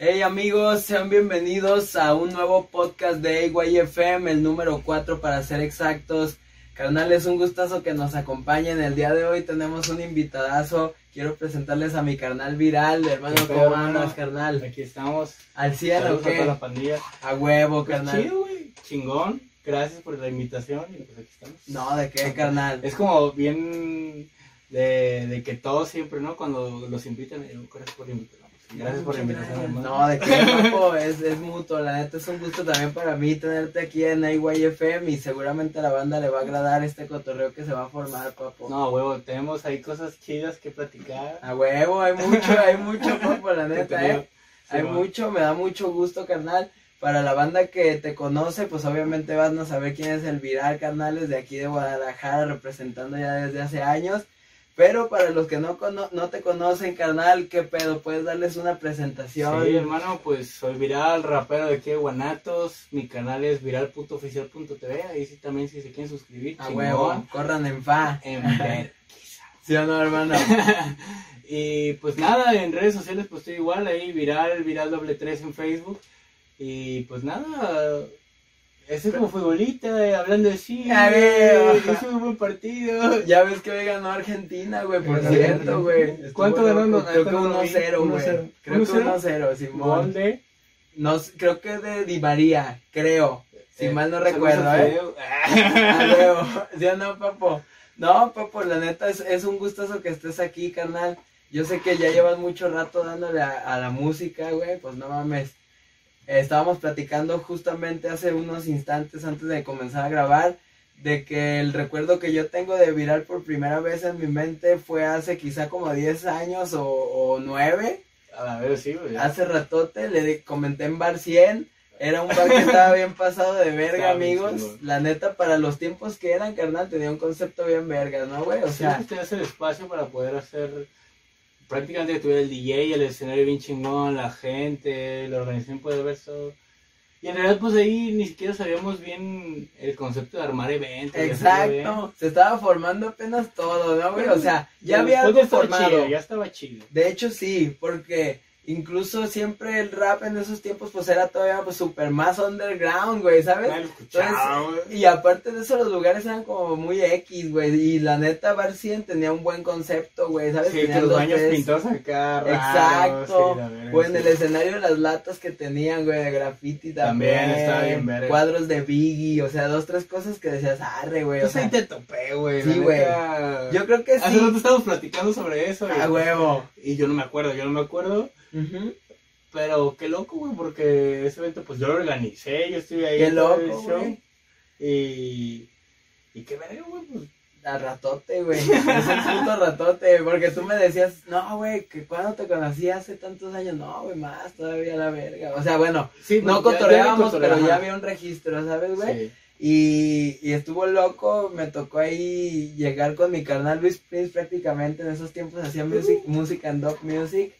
Hey amigos, sean bienvenidos a un nuevo podcast de AYFM, el número 4 para ser exactos. Carnal, es un gustazo que nos acompañen. El día de hoy tenemos un invitadazo. Quiero presentarles a mi carnal viral, hermano. ¿Qué ¿Cómo andas, carnal? Aquí estamos. ¿Al cielo Saludos a toda la qué? pandilla. A huevo, Pues carnal. chido, güey. Chingón. Gracias por la invitación. Y pues aquí estamos. No, ¿de qué, carnal? Es como bien de, de que todos siempre, ¿no? Cuando los invitan, gracias por invitarnos. Gracias por la invitación, hermano. No, de qué, papo, es, es mutuo. La neta es un gusto también para mí tenerte aquí en AYFM y seguramente a la banda le va a agradar este cotorreo que se va a formar, papo. No, huevo, tenemos ahí cosas chidas que platicar. A huevo, hay mucho, hay mucho, papo, la neta, eh. Hay mucho, me da mucho gusto, carnal. Para la banda que te conoce, pues obviamente van a saber quién es el Viral, carnales, de aquí de Guadalajara, representando ya desde hace años. Pero para los que no, cono- no te conocen, carnal, ¿qué pedo? ¿Puedes darles una presentación? Sí, hermano, pues soy viral, rapero de aquí de Guanatos. Mi canal es viralpuntooficial.tv. Ahí sí también si se quieren suscribir. A chingón. huevo, corran en fa. En ver. ¿Sí o no, hermano? y pues nada, en redes sociales pues estoy igual ahí, viral, viral doble tres en Facebook. Y pues nada, ese como futbolista, eh, hablando así, Ya veo. hizo un buen partido. Ya ves que hoy ganó Argentina, güey, por Sí. cierto, güey. ¿Cuánto ganó? Creo que no lo vi. 1-0, güey. 1-0. Creo que 1-0. 1-0, Simón. Gol de... No, creo que de Di María, creo. Si eh, mal no recuerdo, ¿eh? Fideo. A huevo. ¿Sí o no, papo? No, papo, la neta es, es un gustazo que estés aquí, carnal. Yo sé que ya llevas mucho rato dándole a, a la música, güey. Pues no mames. Estábamos platicando justamente hace unos instantes antes de comenzar a grabar de que el recuerdo que yo tengo de viral por primera vez en mi mente fue hace quizá como 10 años o, o 9. A ver, sí, güey. Hace ratote le comenté en Bar 100. Era un bar que estaba bien pasado de verga, amigos. La neta, para los tiempos que eran, carnal, tenía un concepto bien verga, ¿no, güey? O sea, sí, te hace el espacio para poder hacer prácticamente tuviera el DJ, el escenario bien chingón, la gente, la organización puede ver todo. Y en realidad pues ahí ni siquiera sabíamos bien el concepto de armar eventos. exacto. Se estaba formando apenas todo, ¿no, güey? O sea, ya había algo formado. chido, ya estaba chido. De hecho, sí, porque incluso siempre el rap en esos tiempos, pues era todavía pues súper más underground, güey, ¿sabes? Güey. Y aparte de eso, los lugares eran como muy X, güey. Y la neta, Bar 100 tenía un buen concepto, güey, ¿sabes? Sí, que los baños tres- pintados acá, raros, Exacto. sí, en el escenario las latas que tenían, güey, de graffiti también. También estaba bien verga. Cuadros de Biggie, o sea, dos, tres cosas que decías, arre, güey. O Pues ahí sea, te topé, güey. Sí, güey. neta. yo creo que Hace sí. rato estábamos platicando sobre eso. y- A huevo. Y yo no me acuerdo, yo no me acuerdo. Ujú. Pero qué loco, güey, porque ese evento pues yo lo organicé, yo estuve ahí. Qué loco, el show. güey. Y. Y qué verga, güey, pues. A ratote, güey. Es el puto ratote, porque tú me decías, no, güey, que cuando te conocí hace tantos años, no, güey, más todavía la verga. O sea, bueno, Sí, no pues, cotorreábamos, me pero ya había un registro, ¿sabes, güey? Sí. Y, y estuvo loco, me tocó ahí llegar con mi carnal Luis Prince prácticamente en esos tiempos hacía music, música en Dog Music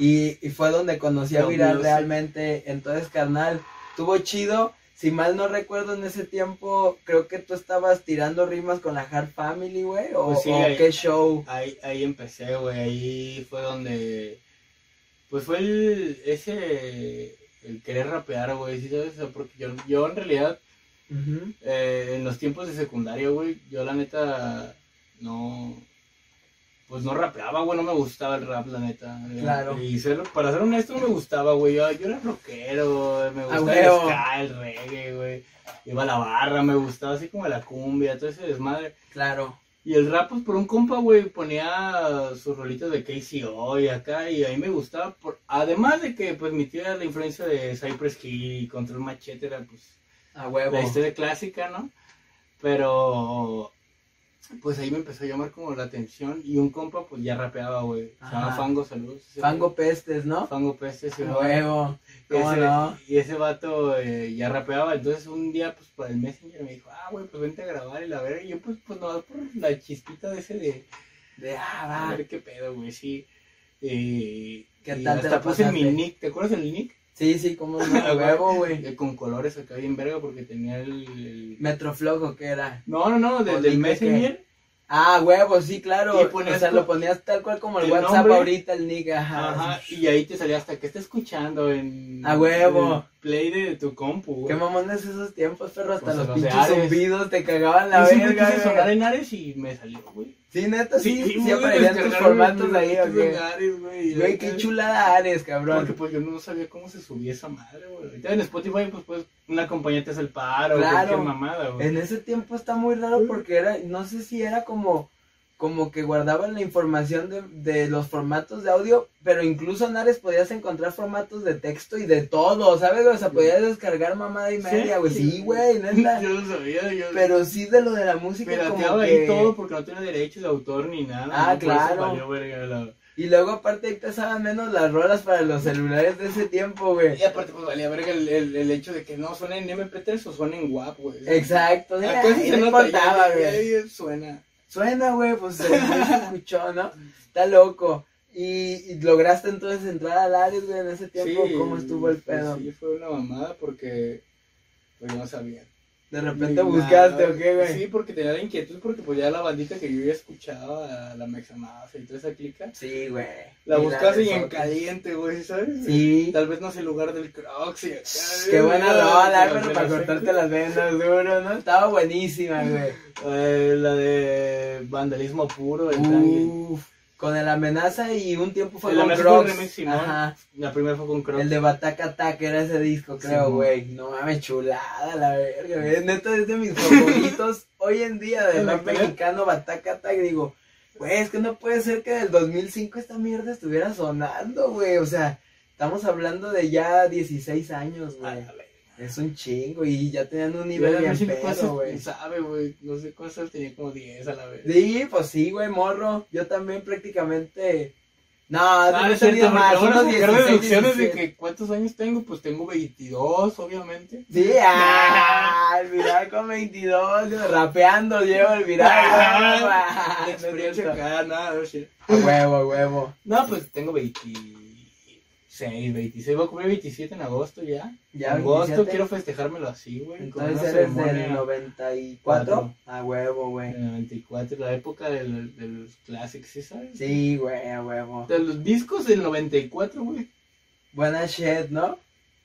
y, y fue donde conocí a Viral realmente, entonces carnal, estuvo chido, si mal no recuerdo en ese tiempo creo que tú estabas tirando rimas con la Hard Family, güey, o, Pues sí, o ahí- qué show, Ahí, ahí empecé, güey, ahí fue donde. Pues fue el. Ese. El querer rapear, güey, ¿sí sabes? Porque yo, yo en realidad. Eh, en los tiempos de secundaria, güey, yo la neta. No. Pues no rapeaba, güey, no me gustaba el rap, la neta. Claro. Y ser- para ser honesto, no me gustaba, güey. Yo, yo era rockero, me gustaba el ska, el reggae, güey. Iba a la barra, me gustaba así como la cumbia, todo ese desmadre. claro, Y el rap, pues por un compa, güey, ponía sus rolitos de KCO y acá, y a mí me gustaba. Por... Además de que, pues mi tío era la influencia de Cypress Hill y Control Machete, era pues a huevo, la historia clásica, ¿no? Pero, pues ahí me empezó a llamar como la atención y un compa, pues ya rapeaba, güey. Se llama. Fango, saludos. Fango. Pestes, ¿no? Fango Peste, ese A güey. huevo, ¿cómo Ese- no? Y ese vato eh, ya rapeaba, entonces un día pues por el Messenger me dijo, ah, güey, pues vente a grabar y la verga. Y yo pues, pues no, por la chispita de ese de, De, ah, a va, ver qué pedo, güey, sí. Eh, ¿Qué y tal te hasta la puse mi nick, ¿te acuerdas del nick? Sí, sí, cómo no, huevo, güey. Con colores acá bien verga porque tenía el... el- Metroflogo, ¿qué era? No, no, no, ¿O del, del Messenger Ah, huevo, sí, claro. Y o sea, lo ponías tal cual como el, el WhatsApp nombre. ahorita, el nick, ajá. Ajá, y ahí te salía hasta que está escuchando en A huevo. Play de tu compu, güey. Qué mamones esos tiempos, perro. Hasta Pues los pinches zumbidos te cagaban la Yo siempre verga. quise güey. sonar en Ares y me salió, güey. Sí, neta, sí, sí, güey, aparecían tus formatos ahí, ¿o formatos en qué? Ares, güey. Güey, qué chulada Ares, cabrón. Porque pues yo no sabía cómo se subía esa madre, güey. Ahorita en Spotify, pues, pues una compañía te hace el paro, Claro. cualquier mamada, güey. En ese tiempo está muy raro porque era, no sé si era como, como que guardaban la información de, de los formatos de audio, pero incluso en Ares podías encontrar formatos de texto y de todo, ¿sabes? O sea, podías descargar mamada y media, güey. Sí, güey, neta. Yo no sabía, yo Pero sí de lo de la música como pirateaba que... ahí todo porque no tenía derechos de autor ni nada. Ah, claro. valió verga la- Y luego aparte ahí pesaban menos las rolas para los celulares de ese tiempo, güey. Y aparte, pues valía verga el, el, el hecho de que no suena en MP3 o suena en WAP, güey. Exacto, Acá sí se no importaba, güey. Suena. Suena, güey, pues se, escuchó, ¿no? Está loco. Y, y lograste entonces entrar al Ares, güey, en ese tiempo. ¿Cómo estuvo el pues pedo? sí, fue una mamada porque pues no sabía. De repente buscaste, nada. ¿o qué, güey? Sí, porque tenía la inquietud, porque pues ya la bandita que yo ya escuchaba, la Mexamafia y toda esa clica, Sí, güey. la Y buscas y en caliente, güey, ¿sabes? Sí. Tal vez no sé el lugar del Crocs y acá. Qué buena güey, rola, pero para cortarte las venas duro, ¿no? Estaba buenísima, güey. Eh, la de vandalismo puro, el tangue. Con el amenaza y un tiempo fue El con Crocs. Ajá. La primera fue con Crocs. El de Bataka Attack era ese disco, creo, güey. No mames, chulada, la verga, güey. Neta es de mis favoritos hoy en día de ¿La rock neta? mexicano, Bataka Attack. Digo, güey, es que no puede ser que del 2005 esta mierda estuviera sonando, güey. O sea, estamos hablando de ya 16 años, güey. Es un chingo y ya tenían un nivel no bien sé pedo, güey. sabe, güey. No sé cuántos tenía como 10 a la vez. Sí, pues sí, güey, morro. Yo también prácticamente... No, Ah, no no he tenido más, ahora unos sacar 16, deducciones de 17. que cuántos años tengo, pues tengo 22, obviamente. Sí, ah, el viral con 22, yo rapeando llevo el viral. No nada, no sé. A huevo, a huevo. No, pues tengo 26, 26, voy a cumplir 27 en agosto ya. Ya, en agosto 27. quiero festejármelo así, güey. Entonces eres del 94. Cuatro. A huevo, güey. del 94, la época del, de los clásicos, ¿sí sabes? Sí, güey, a huevo. De los discos del 94, güey. Buena shit, ¿no?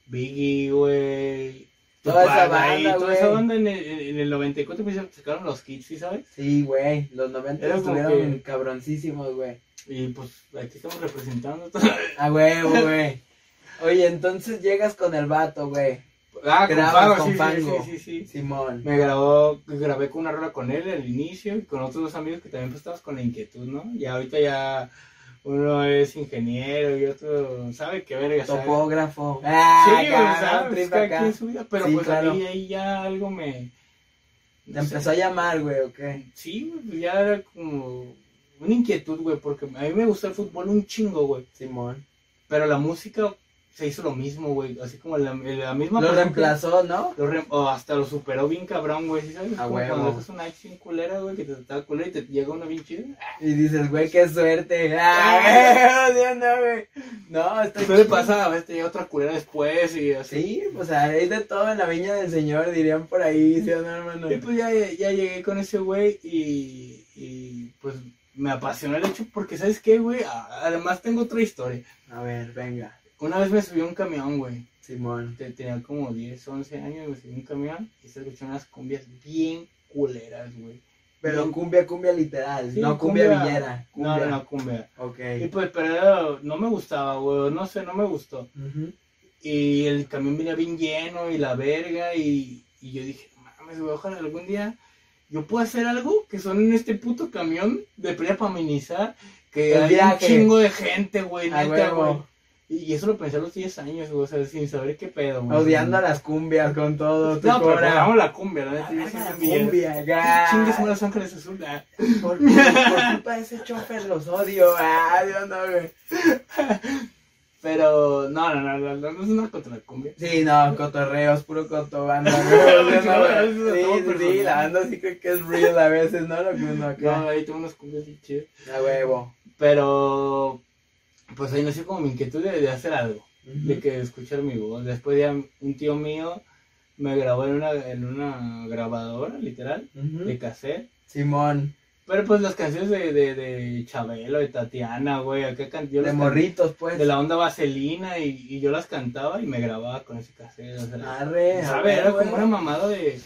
Biggie, güey. Toda esa banda, Toda esa banda en el, en el 94 pues sacaron los kits, ¿sí sabes? Sí, güey. Los 90 Era estuvieron que- cabroncísimos, güey. Y pues aquí estamos representando. A huevo, güey. Oye, entonces llegas con el vato, güey. ah, con Grabas con sí, sí, Fango. sí, sí, sí. Simón. Me grabó, grabé con una rola con él al inicio y con otros dos amigos que también pues estabas con la inquietud, ¿no? Y ahorita ya uno es ingeniero y otro sabe qué verga. Topógrafo. Sí, Ah, güey, acá, acá. vida, pero Sí, pues claro. ahí, ahí ya algo me... Te no empezó a llamar, güey, ¿o qué? Sí, pues ya era como una inquietud, güey, porque a mí me gusta el fútbol un chingo, güey. Simón. Pero la música se hizo lo mismo, güey. Así como la, la misma Lo reemplazó, ¿no? lo re- o hasta lo superó bien cabrón, güey. ¿sí sabes? A como cuando dejas una bien culera, güey, que te trata culera y te llega una bien chida. Y dices, güey, qué suerte. Ah, güey, no, güey. No, está Suele pasar, a veces te llega otra culera después y así. Sí, pues hay de todo en la viña del señor, dirían por ahí, ¿sí o no, hermano? Y pues ya, ya llegué con ese güey y, y pues me apasionó el hecho porque, ¿sabes qué, güey? Además tengo otra historia. A ver, venga, Una vez me subí a un camión, güey. Simón. Te- Tenía como 10, 11 años, me subí a un camión y se escucharon unas cumbias bien culeras, güey. Pero Bien- cumbia, cumbia literal, Sí, no cumbia, villera. No, Cumbia. no, no, cumbia. Ok. Y pues, pero no me gustaba, güey, no sé, no me gustó. Y el camión venía bien lleno y la verga y, y yo dije, "No mames, güey, ojalá algún día yo pueda hacer algo que son en este puto camión de para amenizar, que El hay viaje. un chingo de gente, güey, neta, huevo. güey. Y eso lo pensé a los 10 años, güey, o sea, sin saber qué pedo, güey. Odiando a las cumbias con todo. No, pero cora. pongamos la cumbia, la neta, La la cumbia, ya. Chingues son los ángeles azul, ah. Por, por- por culpa de ese chofer los odio. Ah, Dios no, güey. Pero, no, no, no, no, no, no es una contra la cumbia. Sí, no, cotorreos, puro cotobanda, no, Sí, sí, la banda sí cree que es real a veces, ¿no? Lo que uno No, acá. ahí tengo unas cumbias bien chidas. A huevo. Pero, pues ahí nació como mi inquietud de, de hacer algo, de que escuchar mi voz. Después ya un tío mío me grabó en una, en una grabadora, literal, de cassette. Simón. Pero pues las canciones de, de, de Chabelo, de Tatiana, güey, acá can- yo De las can- morritos, pues. de la onda vaselina y, y yo las cantaba y me grababa con ese cassette. O sea, Arre, ¿sabes? Era güey. como una mamada de.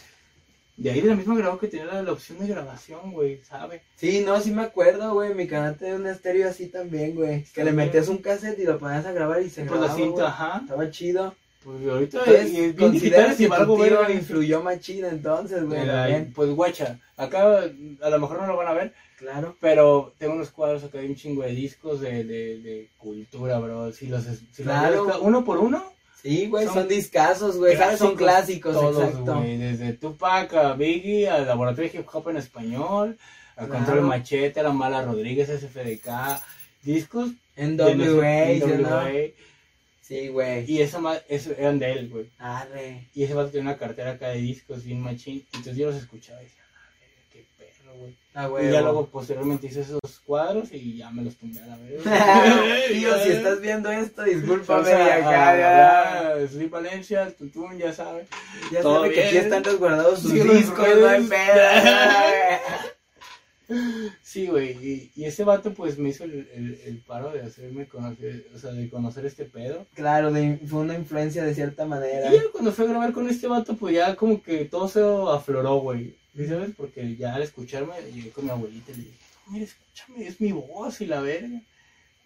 De ahí de la misma grabadora que tenía la, la opción de grabación, güey, ¿sabes? Sí, no, sí me acuerdo, güey. Mi canal tenía un estéreo así también, güey. Que le metías un cassette y lo ponías a grabar y se Pues la grababa, cinta, ajá. Estaba chido. Pues ahorita Entonces, y consideras que algo verga. influyó más chido entonces, güey. Pues guacha, acá a lo mejor no lo van a ver, Claro. pero tengo unos cuadros acá de un chingo de discos de, de, de cultura, bro. Si los, si Claro. uno por uno, Sí, güey, Son son, discazos, güey. Son clásicos, todos, exacto. güey, desde Tupac a Biggie, al Laboratorio de Hip Hop en Español, al Claro. Control Machete, a la Mala Rodríguez, SFDK, discos En de nuestro- WA, ¿sí o NWA, no? Sí, güey. y esa ma- eso eran de él, güey. Arre. Y ese vato tenía una cartera acá de discos bien machín, entonces yo los escuchaba y decía, "Ah, qué perro, güey. Ah, Y güey. ya luego posteriormente hice esos cuadros y ya me los tumbé a la verga. Tío, si estás viendo esto, discúlpame. O sea, y acá, ya, ah, Sleep Valencia, el Tutún, ya sabes. ya todo sabe que aquí están resguardados sus Sí, discos, no hay pedo. Sí, güey, y, y ese vato pues me hizo el, el, el paro de hacerme conocer, o sea, de conocer este pedo. Claro, de- fue una influencia de cierta manera. Y ya cuando fui a grabar con este vato, pues ya como que todo se afloró, güey. ¿Sí sabes? Porque ya al escucharme, llegué con mi abuelita y le dije, mira, escúchame, es mi voz y la verga.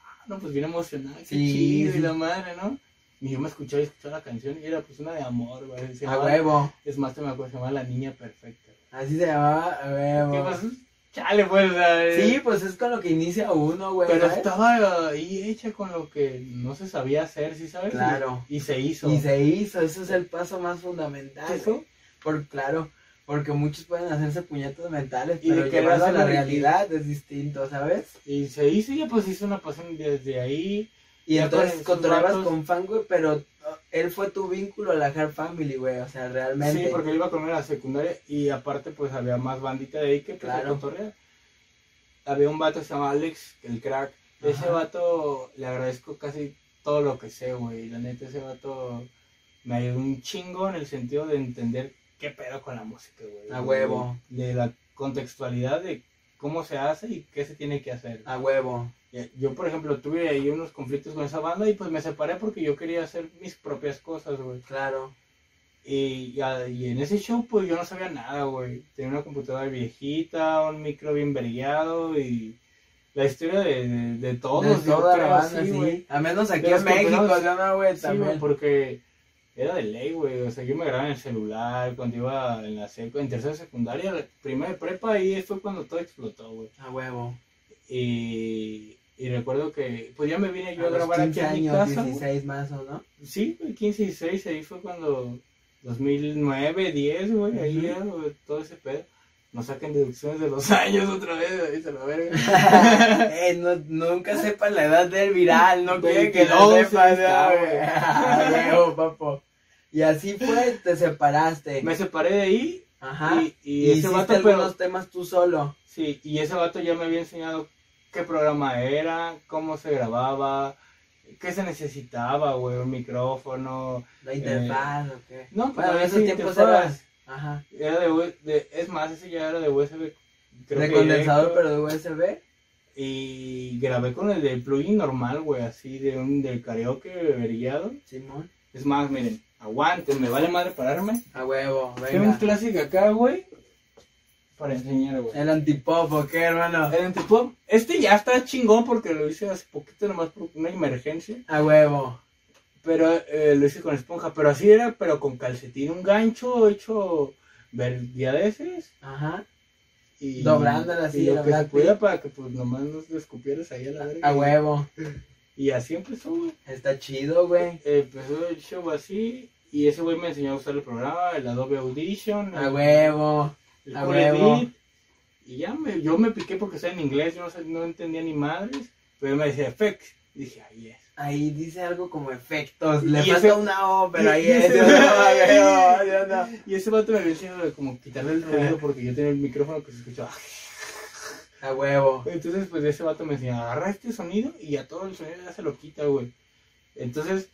Ah, no, pues bien emocionada, qué Sí, chido sí. y la madre, ¿no? Y yo me escuchaba y escuchaba la canción y era pues una de amor, güey. A llamaba- huevo. Es más, te me acuerdo, se llama La Niña Perfecta. Así se llamaba, a ¿Qué huevo. pasó? Chale, pues, o sea, Sí, pues es con lo que inicia uno, güey. Pero ¿sabes? estaba ahí hecha con lo que no se sabía hacer, ¿sí sabes? Claro. Y, y se hizo. Y se hizo, ese es el paso más fundamental. ¿Qué güey. hizo? Por, claro, porque muchos pueden hacerse puñetos mentales, Y de pero querer llevarlo a la y- realidad es distinto, ¿sabes? Y se hizo y ya pues hizo una pasión desde ahí. Y entonces controlabas con fan, güey, pero él fue tu vínculo a la Hard Family, güey, o sea, realmente. Sí, porque él iba con él a la secundaria y aparte pues había más bandita de ahí que pues Claro. Había un vato que se llama Alex, el crack. Ese vato le agradezco casi todo lo que sé, güey. La neta, ese vato me ayudó un chingo en el sentido de entender qué pedo con la música, güey. A huevo. De la contextualidad de cómo se hace y qué se tiene que hacer. A huevo. Yo, por ejemplo, tuve ahí unos conflictos con esa banda y pues me separé porque yo quería hacer mis propias cosas, güey. Claro. Y, y en ese show, pues yo no sabía nada, güey. Tenía una computadora viejita, un micro bien vergueado y la historia de, de, de todos. de toda la banda, sí. A menos aquí en México, no, güey, Sí, también. porque era de ley, güey. O sea, yo me grababa en el celular cuando iba en la seco, en tercera secundaria, la primera de prepa, ahí fue cuando todo explotó, güey. A huevo. Y, y recuerdo que, pues ya me vine yo A a, grabar 15 aquí a mi años, casa. güey. 16 más o no. Sí, güey, 15 y 16, ahí fue cuando 2009, 10, güey, ahí era güey, todo ese pedo. No saquen deducciones de los años otra vez, ahí se la verga. eh, no, nunca sepan la edad del viral, no quieren que lo 22 sepan, ¿no, güey. papo. Y así fue, te separaste. Me separé de ahí Ajá. y, y Y, ese vato, algunos pero, temas tú solo. sí, y ese vato ya me había enseñado qué programa era, cómo se grababa, qué se necesitaba, güey, un micrófono. La interfaz, ¿o qué? No, pues Bueno, en esos tiempos eras. Ajá. Era de, de- es más, ese ya era de USB. creo de que condensador, pero de USB. Y grabé con el del plugin normal, güey, así de un del karaoke vergueado. Simón. Es más, miren, aguanten, me vale madre pararme. A huevo, Tengo un venga. clásico acá, güey, para enseñar, güey. El antipop, ¿o qué, hermano? El antipop, este ya está chingón porque lo hice hace poquito nomás por una emergencia. A huevo. Pero eh, lo hice con esponja, pero así era, pero con calcetín, un gancho hecho verguiadeces. Ajá. Y, Doblándola así, y lo que se pudiera para que pues nomás nos escupieras ahí a la verga. A huevo. Y así empezó, güey. Está chido, güey. Empezó el show así y ese güey me enseñó a usar el programa, el Adobe Audition, A el, huevo. El a huevo. Y ya me, yo me piqué porque estaba en inglés, yo no, no entendía ni madres, pero me decía effects. Dije, ahí es. Ahí dice algo como efectos. Le falta ese- una O, pero ahí es. ese- Yo no, yo no, yo no. Y ese vato me había enseñado de como quitarle el ruido porque yo tenía el micrófono que se escuchaba. A huevo. Entonces, pues ese vato me decía, agarra este sonido y a todo el sonido ya se lo quita, güey. Entonces,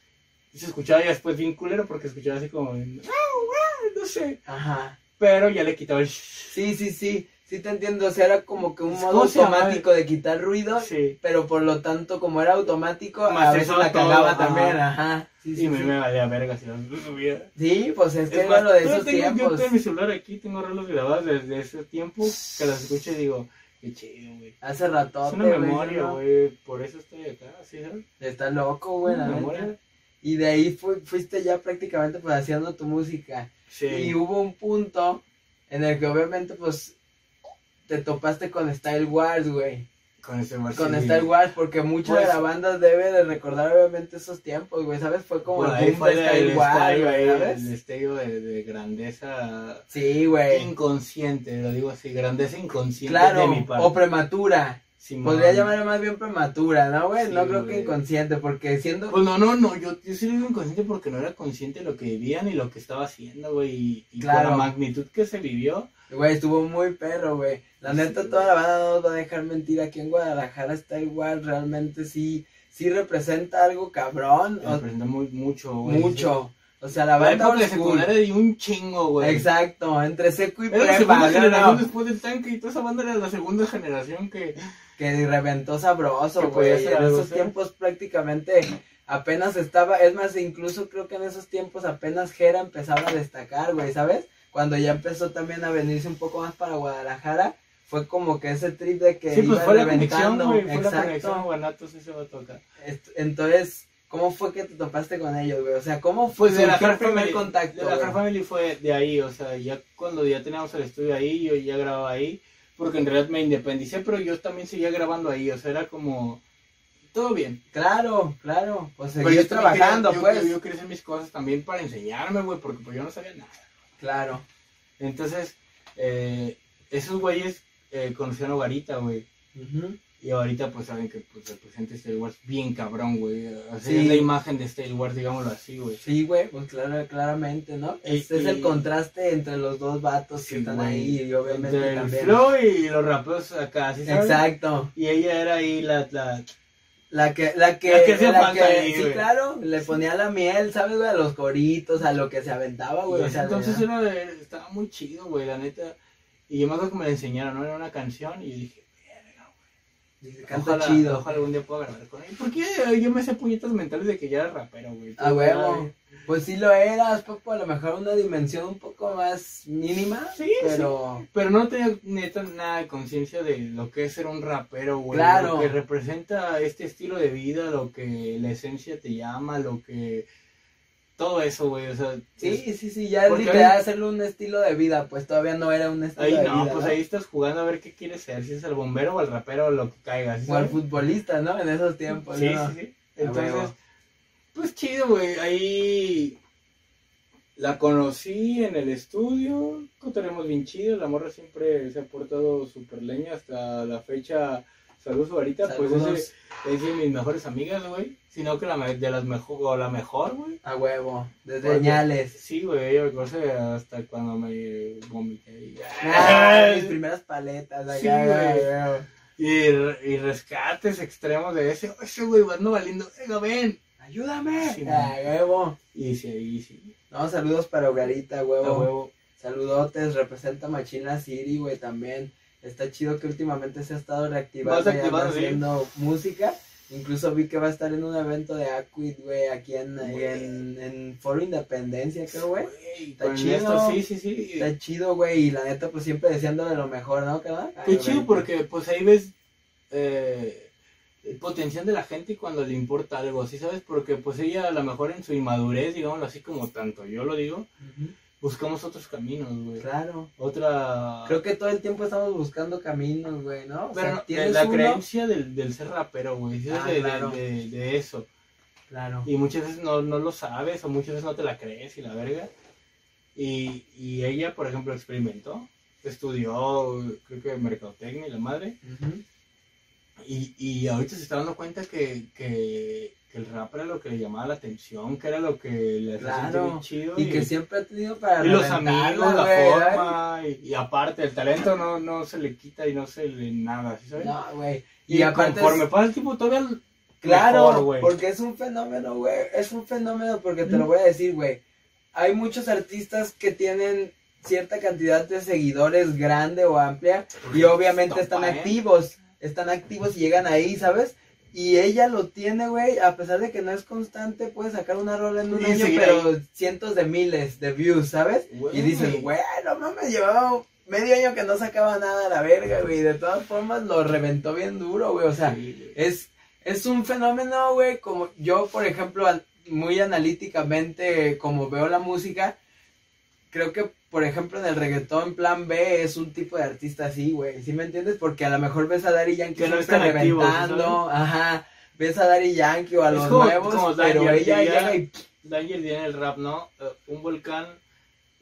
se escuchaba ya después bien culero porque escuchaba así como, no sé. Ajá. Pero ya le quitaba el... Sí, sí, sí. sí te entiendo, o sea, era como que un ¿Cómo modo automático de quitar ruido, Sí. pero por lo tanto, como era automático, a Masterizaba veces la cagaba ajá. también, ajá. Sí, sí, Y me, sí. me valía verga si no subía. Sí, pues es que Es era más, lo de esos tengo, Yo tiempos. tengo mi celular aquí, tengo rolos grabados desde ese tiempo que las escucho y digo, qué chido, güey. Hace rato. Es una memoria, güey, por eso estoy acá, ¿sí sabes? Está loco, güey, la memoria. Y de ahí fu- fuiste ya prácticamente pues haciendo tu música. Sí. Y hubo un punto en el que obviamente pues te topaste con Style Wars, güey. Con ese. Con Style Wars, porque mucha de Pues- la banda debe de recordar obviamente esos tiempos, güey, ¿sabes? Fue como el ahí boom fue de Style Wars, ¿sabes? el destello de, de grandeza Sí, güey. inconsciente, lo digo así, grandeza inconsciente Claro, de mi parte. o prematura. Simón. Podría llamarle más bien prematura, ¿no, güey? Sí, no creo que inconsciente, porque siendo... Pues no, no, no, yo, yo sí lo digo inconsciente porque no era consciente de lo que vivía ni lo que estaba haciendo, güey, y, y Claro. con la magnitud que se vivió, Güey, estuvo muy perro, güey. La neta, toda la banda no nos va a dejar mentir. Aquí en Guadalajara está igual, realmente sí, sí representa algo cabrón. o- representó muy, mucho, güey. mucho. O sea, la La banda old school. secundaria di un chingo, güey. Exacto, entre seco y Era la prepa, segunda ¿no? generación No, después del tanque y toda esa banda era la segunda generación que... que reventó sabroso, güey. En esos tiempos prácticamente apenas estaba, es más, incluso creo que en esos tiempos apenas Jera empezaba a destacar, güey, ¿sabes? Cuando ya empezó también a venirse un poco más para Guadalajara, fue como que ese trip de que Sí, pues iba fue la conexión, reventando. güey, fue la Exacto. conexión, Guanatos va a tocar. Entonces, ¿cómo fue que te topaste con ellos, güey? O sea, ¿cómo fue Pues de la Hard primer Family, contacto? de la? Hard Family fue de ahí, o sea, ya cuando ya teníamos el estudio ahí, yo ya grababa ahí, porque en realidad me independicé, pero yo también seguía grabando ahí, o sea, era como todo bien. Claro, claro, pues Pero seguís yo trabajando, quería- pues. Yo, yo quería hacer mis cosas también para enseñarme, güey, porque pues yo no sabía nada. Claro. Entonces, eh, esos güeyes eh, conocían a Garita, güey. Ujú. Y ahorita pues saben que pues representa Star Wars bien cabrón, güey. Sea, Sí. es la imagen de Star Wars, digámoslo así, güey. Sí, güey, pues claro, claramente, ¿no? Y- Es, el contraste entre los dos vatos que están güey. ahí y obviamente Entre el también. flow y los rapeos acá, ¿sí sabes? Exacto. Y ella era ahí la, la La que, la que, La que hacía la falta que- ahí, sí, güey. claro, le ponía la miel, ¿sabes, güey? A los coritos, a lo que se aventaba, güey. y O sea, entonces era, estaba muy chido, güey, la neta. Y yo me acuerdo que me la enseñaron, ¿no? Era una canción y dije, dice, canta Ojalá, chido. ojalá algún día pueda grabar con él. ¿Por qué yo me hacía puñetas mentales de que ya era rapero, güey? A huevo. Pues sí lo eras, Papo, a lo mejor una dimensión un poco más mínima, Sí, pero... Pero no tenía neta nada de conciencia de lo que es ser un rapero, güey. Claro. Lo que representa este estilo de vida, lo que la esencia te llama, lo que... Todo eso, güey, o sea... Sí, sí, sí, ya es literal hacerlo un estilo de vida, pues todavía no era un estilo de no, vida. pues ¿no? ahí estás jugando a ver qué quieres ser, si es el bombero o el rapero o lo que caiga. ¿sí O al futbolista, ¿no? En esos tiempos, Sí, ¿no? sí, sí. Entonces, pues chido, güey. Ahí la conocí en el estudio. Cotorremos bien chido. La morra siempre se ha portado súper leña hasta la fecha. Saludos ahorita, pues Saludos. ese es de mis mejores amigas, güey. Sino que la de las mejor, o la mejor, güey. A huevo, desde señales. Sí, güey, me conoce hasta cuando me vomité. y- Ah, mis primeras paletas acá, Sí, güey. Y, y rescates extremos de ese, ese güey, ando valiendo, venga, ven. Ayúdame. Sí, Ah, huevo. Y sí, ahí sí, No, saludos para Hogarita, huevo. a huevo. Saludotes, representa Machina City, güey, también. Está chido que últimamente se ha estado reactivando y sí. haciendo música. Incluso vi que va a estar en un evento de Aquid, güey, aquí en, en, en Foro Independencia, creo, güey. Está chido. sí, sí, sí. Está chido, güey, y la neta, pues siempre deseándole lo mejor, ¿no? Ay, Qué güey. chido porque pues ahí ves eh, el potencial de la gente y cuando le importa algo, ¿sí sabes? Porque pues ella a lo mejor en su inmadurez, digámoslo así como tanto, yo lo digo, buscamos otros caminos, güey. Claro. Otra... Creo que todo el tiempo estamos buscando caminos, güey, ¿no? O Pero sea, no, la uno- creencia del, del ser rapero, güey. Ah, de, de- claro. de- de eso. Claro. Y muchas veces no, no lo sabes o muchas veces no te la crees y la verga. Y, y ella, por ejemplo, experimentó, estudió, creo que mercadotecnia y la madre. Ujú. Y, y ahorita se está dando cuenta que, que el rap era lo que le llamaba la atención, que era lo que le hacía Claro. chido. Y que siempre ha tenido para y los amigos, la forma, y, y aparte, el talento no, no se le quita y no se le nada, ¿sí sabes? No, güey. y Y, aparte conforme es- pasa el tiempo, todavía Claro, mejor, güey. porque es un fenómeno, güey. Es un fenómeno porque te lo voy a decir, güey. Hay muchos artistas que tienen cierta cantidad de seguidores grande o amplia y obviamente están activos, están activos y llegan ahí, ¿sabes? Y ella lo tiene, güey, a pesar de que no es constante, puede sacar una rola en un Y año, pero cientos de miles de views, ¿sabes? Y dices, güey, no mames, llevaba medio año que no sacaba nada a la verga, güey, de todas formas lo reventó bien duro, güey, o sea, Sí, es, es un fenómeno, güey, como yo, por ejemplo, muy analíticamente, como veo la música, creo que, por ejemplo, en el reggaetón plan B es un tipo de artista así, güey, ¿sí me entiendes? Porque a lo mejor ves a Daddy Yankee Que no activos, reventando, ajá, ves a Daddy Yankee o a Es los como- nuevos, como pero ella llega y... Diría en el rap, ¿no? Eh, un volcán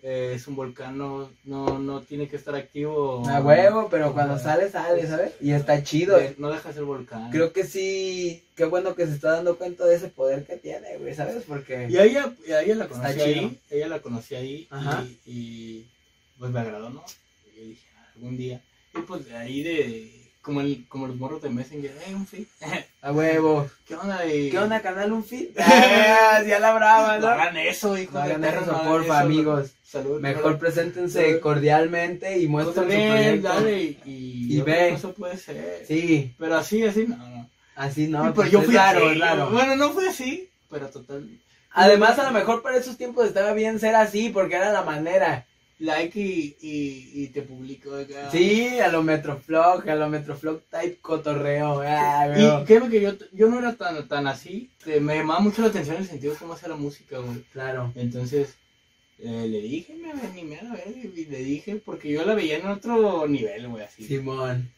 eh, es un volcán, no, no, no tiene que estar activo. A huevo, pero cuando sale, sale, ¿sabes? Y está chido. de- no deja de ser volcán. Creo que sí, qué bueno que se está dando cuenta de ese poder que tiene, güey, ¿sabes? Porque... Y a ella, y a ella la Está conocí chido. ahí, ella la conocí ahí Ajá. y, y, pues me agradó, ¿no? Y yo dije, "Ah, algún día. Y pues de ahí de, como, el, como los morros de Messenger, hey, un fit. A huevo. ¿Qué onda? ¿Qué onda, canal? ¿Un fit? Ah, ya la brava, No ¿no? hagan eso, hijo No de hagan eso, no porfa, eso. amigos. Salud. Mejor preséntense Salud. cordialmente y muestren su Cotorreen, proyecto. dale, y, y, Y ve. cosa puede ser. Sí, Pero así, así, no, no. así no. Y, pues pues yo fui raro, así, raro. Bueno, no fue así, pero total. Además, a lo mejor para esos tiempos estaba bien ser así, porque era la manera. Like y, y, y te publico acá. Sí, a lo Metroflog, a lo Metroflog type cotorreo. Ah, Y créeme que yo, yo no era tan, tan así. Me llamaba mucho la atención el sentido de cómo hacer la música, güey. Claro. Entonces, eh, le dije, me animé a la verga y le dije, porque yo la veía en otro nivel, güey, así. Simón.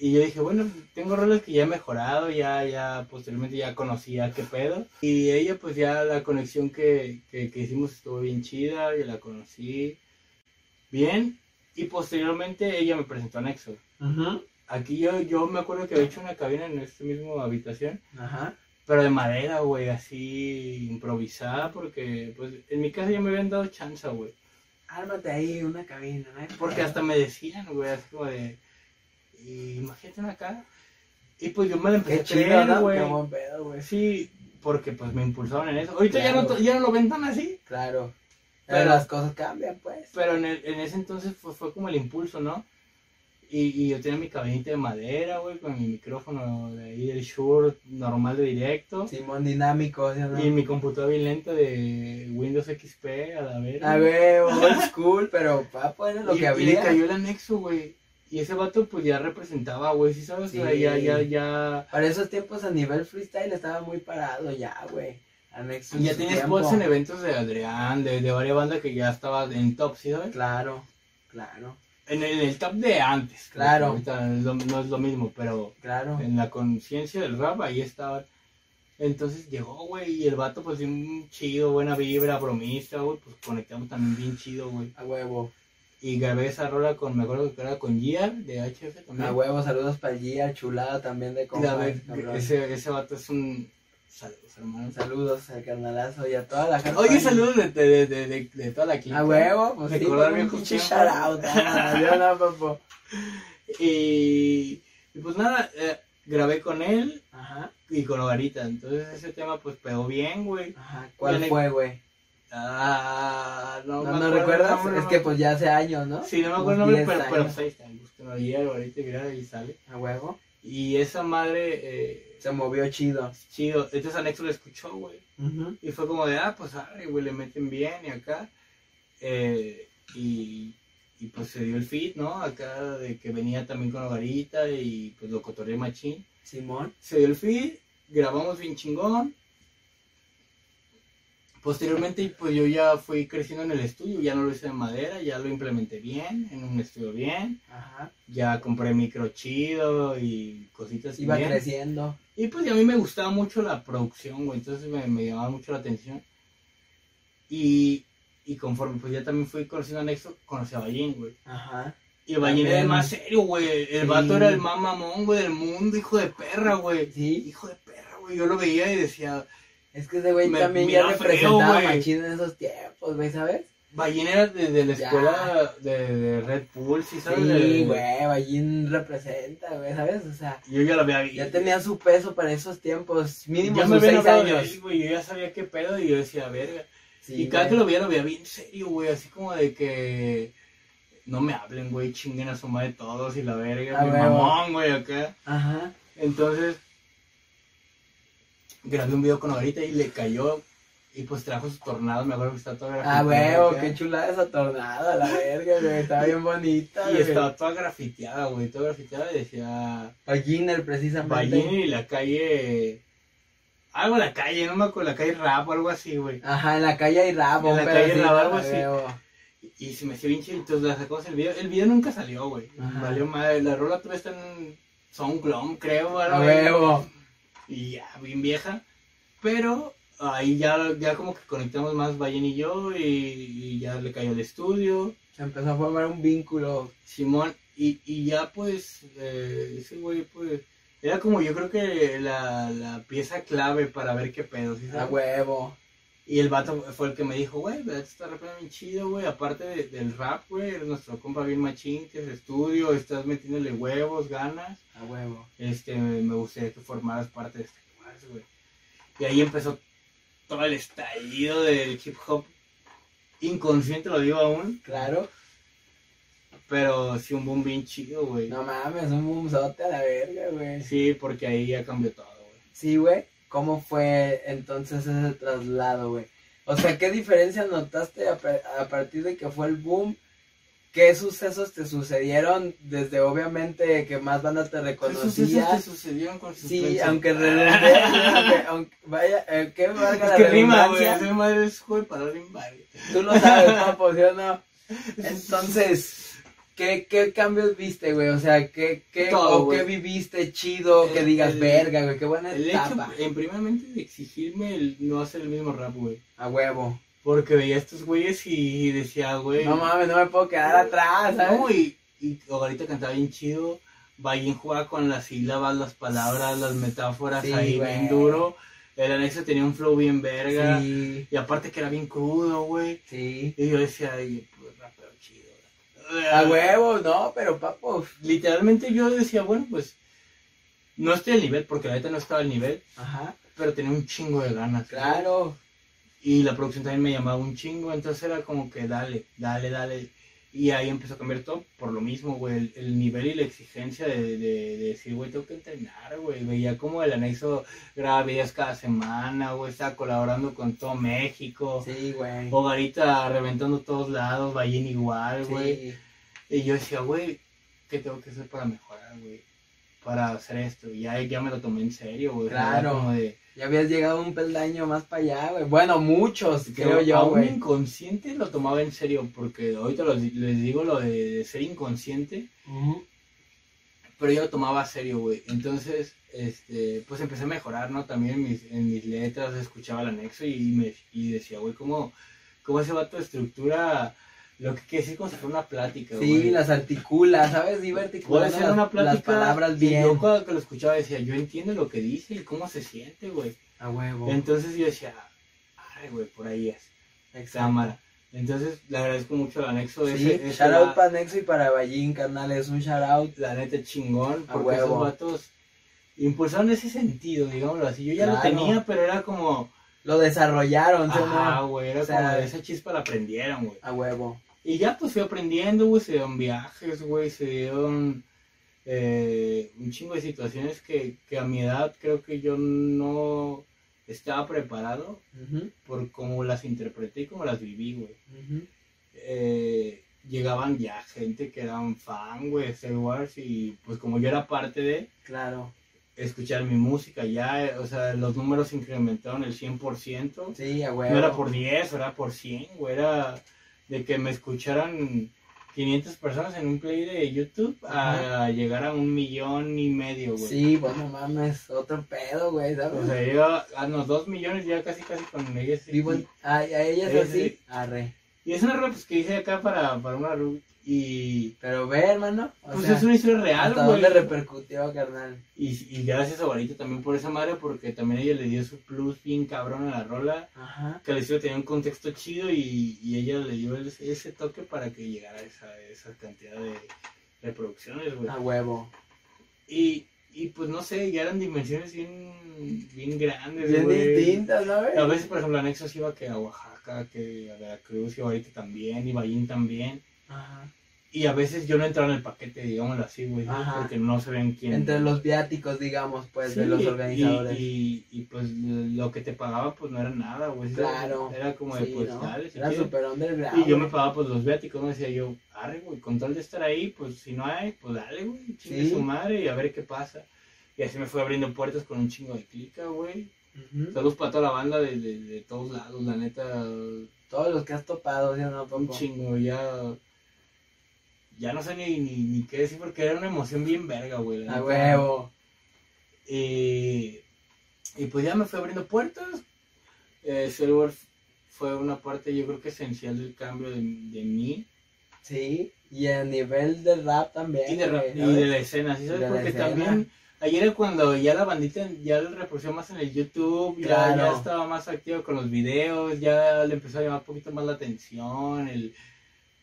Y yo dije, bueno, tengo roles que ya he mejorado, ya, ya, posteriormente ya conocía qué pedo. Y ella, pues ya la conexión que, que, que hicimos estuvo bien chida, yo la conocí bien. Y posteriormente ella me presentó a Nexo. Ajá. Aquí yo, yo me acuerdo que había hecho una cabina en esta misma habitación, Ajá. Pero de madera, güey, así improvisada, porque pues en mi casa ya me habían dado chance, güey. Ármate ahí una cabina, ¿no? Porque hasta me decían, güey, así como de, "Y imagínate una cara. Y pues yo me la empecé Qué a creer, güey. Pues sí, porque pues me impulsaron en eso. Ahorita ya, no, ya no lo ven tan así, Claro. Pero- Pero las cosas cambian, pues. pero en, el- en ese entonces fue, fue como el impulso, ¿no? Y, y yo tenía mi cabinita de madera, güey, con mi micrófono de ahí del Shure normal de directo. Simón dinámico, ¿sí no? Y mi computadora bien lenta de Windows XP a la verga. A ver, old school, pero papo era lo y, que y había. le cayó el anexo, güey. Y ese vato pues ya representaba, güey, ¿sí sabes? O sea, Sí. ya, ya, ya... Para esos tiempos a nivel freestyle estaba muy parado ya, güey. Anexo en Ya su tenía tiempo. spots en eventos de Adrián, de, de varias bandas que ya estaba en top, ¿sí sabes? Claro, claro, En el, el top de antes. Claro. ahorita no es lo mismo, pero claro. en la conciencia del rap ahí estaba. Entonces llegó, güey, y el vato pues un chido, buena vibra, bromista, güey, pues conectamos también bien chido, güey. A huevo. Y grabé esa rola con, me acuerdo que era con Gia de HF también. A huevo, saludos para Gia, chulada también de compa. Ese, ese vato es un... Saludos, hermano. Saludos al carnalazo y a toda la gente. Oye, saludos de, de, de, de, de toda la clica. A huevo, pues sí, Recordar con un pinche shout out. ah, papo. Y, y pues nada, eh, grabé con él Ajá, y con Ogarita. Entonces ese tema pues pegó bien, güey. ajá. ¿Cuál fue, güey? Ah, no, ¿No, me no recuerdas? es que pues ya hace años, ¿no? Sí, no me acuerdo el nombre, 10 pero, pero pues ahí está. Ahí, ahorita mira, ahí sale. A huevo. Y esa madre, eh, Se movió chido. chido. Entonces Anexo lo escuchó, güey. Y fue como de, ah, pues, ay, güey, le meten bien y acá. Eh, y, y pues se dio el fit, ¿no? Acá de que venía también con Ogarita y pues lo cotorreé machín. Simón. Se dio el feed, grabamos bien chingón. Posteriormente, pues yo ya fui creciendo en el estudio, ya no lo hice de madera, ya lo implementé bien, en un estudio bien. Ajá. Ya compré micro chido y cositas Iba bien. creciendo. Y pues y a mí me gustaba mucho la producción, güey, entonces me, me llamaba mucho la atención. Y, y conforme pues ya también fui conociendo a Nexo, conocí a Ballín, güey. Ajá. Y Ballín era el más serio, güey. El Sí. vato era el más mamón, güey, del mundo, hijo de perra, güey. Sí. Hijo de perra, güey. Yo lo veía y decía, Es que ese güey Me también ya feo, representaba güey. machín en esos tiempos, güey, ¿sabes? Ballín era de, de la escuela de, de Red Bull, ¿sí sabes? Sí, güey, Ballín representa, güey, ¿sabes? O sea, Yo ya lo había visto. ya tenía su peso para esos tiempos, mínimo ya me sus habían seis años. él, güey. Yo ya sabía qué pedo y yo decía, verga. Sí, y cada güey. que lo veía, lo veía bien serio, güey. Así como de que no me hablen, güey, chinguen a su madre todos y la verga. Ah, mi mamón, güey, acá. Ajá. Entonces, grabé un video con ahorita y le cayó. Y pues trajo sus tornados, me acuerdo que está toda Ah, grafiteada huevo, acá. qué chulada esa tornada, la verga, güey. Estaba bien bonita, Y güey. estaba toda grafiteada, güey, toda grafiteada y decía Balliner, precisamente. Ballín y la calle. Algo en la calle, no me acuerdo, la calle Rap o algo así, güey. Ajá, en la calle hay rabo. En la calle Rabo, algo a así. huevo. Y se me hacía bien chido, entonces la sacamos el video. El video nunca salió, güey. Valió madre. La rola todavía está en SoundCloud, creo, A algo ahí. huevo. Y ya, bien vieja. Pero ahí ya, ya como que conectamos más Ballín y yo y, y ya le cayó el estudio. Se empezó a formar un vínculo. Simón, y, y ya pues, eh, ese güey pues, era como yo creo que la, la pieza clave para ver qué pedo, ¿sí A huevo. Y el vato fue el que me dijo, güey, ¿verdad? Está rapeando bien chido, güey, aparte de- del rap, güey, eres nuestro compa bien machín, que es estudio, estás metiéndole huevos, ganas, A huevo. este, me gustaría que formaras parte de este lugar, güey. Y ahí empezó todo el estallido del hip hop, inconsciente lo digo aún, Claro. pero sí un boom bien chido, güey. No mames, un boomzote a la verga, güey. Sí, porque ahí ya cambió todo, güey. Sí, güey. ¿Cómo fue entonces ese traslado, güey? O sea, ¿qué diferencia notaste a, a partir de que fue el boom? ¿Qué sucesos te sucedieron desde obviamente que más banda te ¿Qué reconocía? sucesos te sucedieron con Sí, aunque redundé, aunque, aunque- vaya, eh, que valga Es la que rima, güey. redundancia, Esa madre es juego para rimar. güey. tú lo sabes, papo, ¿sí o no? Entonces, ¿qué, qué cambios viste, güey? O sea, ¿qué, qué, Todo, o güey. qué viviste chido que digas, el- verga, güey, qué buena El etapa? hecho, en primeramente, de exigirme el no hacer el mismo rap, güey. A huevo. Porque veía estos güeyes y decía, güey. No mames, no me puedo quedar atrás, ¿sabes? No, y, y ahorita cantaba bien chido. Vayin jugaba con las sílabas, las palabras, las metáforas Sí, ahí güey. bien duro. El anexo tenía un flow bien verga. Sí, Y aparte que era bien crudo, güey. sí. Y yo decía, ay, pues rapero chido. A huevo, no, pero papo. Literalmente yo decía, bueno, pues no estoy al nivel, porque la neta no estaba al nivel, Ajá, pero tenía un chingo de ganas. claro. Y la producción también me llamaba un chingo, entonces era como que dale, dale, dale. Y ahí empezó a cambiar todo por lo mismo, güey, el, el nivel y la exigencia de, de, de decir, güey, tengo que entrenar, güey. Veía como el anexo graba videos cada semana, güey, estaba colaborando con todo México. Sí, güey. Hogarita reventando todos lados, Ballín igual, güey. Sí, Y yo decía, güey, ¿qué tengo que hacer para mejorar, güey? Para hacer esto. Y ya, ya me lo tomé en serio, güey. Claro. Era como de, ya habías llegado un peldaño más para allá, güey. Bueno, muchos, creo yo, aún güey. inconsciente lo tomaba en serio, porque ahorita los- les digo lo de, de ser inconsciente, pero yo lo tomaba serio, güey. Entonces, este, pues empecé a mejorar, ¿no? También en mis, en mis letras, escuchaba el anexo y, me, y decía, güey, ¿cómo, ¿cómo ese vato estructura lo que quiere decir como si fuera una plática, güey? Sí, las articula, ¿sabes? Iba Puede articulando ser las, una las plática palabras y bien. yo cuando que lo escuchaba decía, yo entiendo lo que dice y cómo se siente, güey. A huevo. Entonces yo decía, ay, güey, por ahí es. Cámara. Entonces le agradezco mucho el anexo. Sí, ese, shout out la- para Nexo y para Ballín, carnal. Es un shout out. la neta chingón, A porque esos huevo. vatos impulsaron ese sentido, digámoslo así. Yo ya lo tenía, pero era como, Lo desarrollaron, ¿sí o ajá, no? güey, era O sea, como de esa chispa la aprendieron, güey. A huevo. Y ya pues fui aprendiendo, güey, se dieron viajes, güey, se dieron eh, un chingo de situaciones que, que a mi edad creo que yo no estaba preparado por cómo las interpreté y cómo las viví, güey. eh, llegaban ya gente que eran fan, güey, de Star Wars y pues como yo era parte de Claro. escuchar mi música ya, o sea, los números se incrementaron el 100%. Sí, huevo. No era por 10, era por 100, güey, era de que me escucharan 500 personas en un play de YouTube a, llegar a un millón y medio, güey. Sí, bueno, mames. Otro pedo, güey, ¿sabes? O sea, yo, a los 2 millones ya casi casi con ellos. Vivo en- a, a ellas Sí, así. sí. Arre. Y es una rola pues, que hice acá para, para una root y Pero ve, hermano. Pues sea, es una historia real, ¿Hasta güey. dónde repercutió, carnal? Y, y gracias a Guarita también por esa madre, porque también ella le dio su plus bien cabrón a la rola. Ajá. Que la historia tenía un contexto chido y, y ella le dio ese, ese toque para que llegara esa, esa cantidad de reproducciones, güey. A huevo. Y, y pues no sé, ya eran dimensiones bien, bien grandes, Bien distintas, ¿no, A veces, por ejemplo, Anexos iba que a Oaxaca, Oaxaca, que a Veracruz y ahorita también, y Ballín también. Ajá. Y a veces yo no entraba en el paquete, digámoslo así, güey, Ajá. porque no sabían quién. Entre los viáticos, digamos, pues, de los organizadores. Y, y, pues lo que te pagaba, pues no era nada, güey. Claro. Era como de, Sí, pues ¿no? dale, si Era super underground. Y yo me pagaba pues los viáticos, me decía yo, arre, güey, con tal de estar ahí, pues si no hay, pues dale, güey, chingue Sí. su madre y a ver qué pasa. Y así me fue abriendo puertas con un chingo de clica, güey. Saludos para toda la banda de, de, de todos lados, la neta, Todos los que has topado, ¿sí o no, un chingo, ya... Ya no sé ni, ni, ni qué decir porque era una emoción bien verga, güey. A huevo. Y, y pues ya me fue abriendo puertas. Eh, Silver fue una parte, yo creo que esencial del cambio de, de mí Sí. Y a nivel de rap también. y de, ra- güey, y de la escena, ¿sí sabes? Porque también ayer era cuando ya la bandita ya la reprodució más en el YouTube, ya, ya estaba más activo con los videos, ya le empezó a llamar un poquito más la atención, el,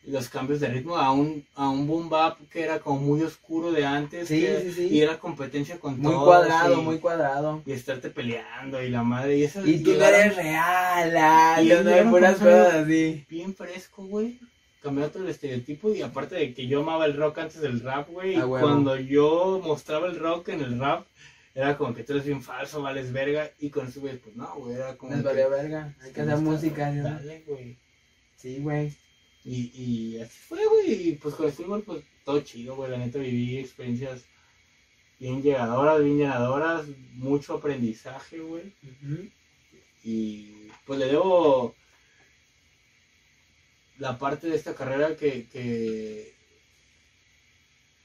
los cambios de ritmo a un, a un boom bap que era como muy oscuro de antes Sí, que- sí, sí. y era competencia con Muy todos, cuadrado, y- muy cuadrado. y estarte peleando y la madre y eso Y tú no eres real, ah, Y no puras cosas así. bien fresco, güey. Cambió todo el estereotipo y aparte de que yo amaba el rock antes del rap, güey. A huevo. Cuando yo mostraba el rock en el rap, era como que tú eres bien falso, vales verga. Y con eso, güey, pues no, güey, era como. Les que, valió verga. Hay que hacer está- música, ¿sí, no? Dale, güey. Sí, güey. Y, y así fue, güey. Y pues con fútbol, pues todo chido, güey. La neta viví experiencias bien llegadoras, bien llenadoras. Mucho aprendizaje, güey. Y pues le debo la parte de esta carrera que, que,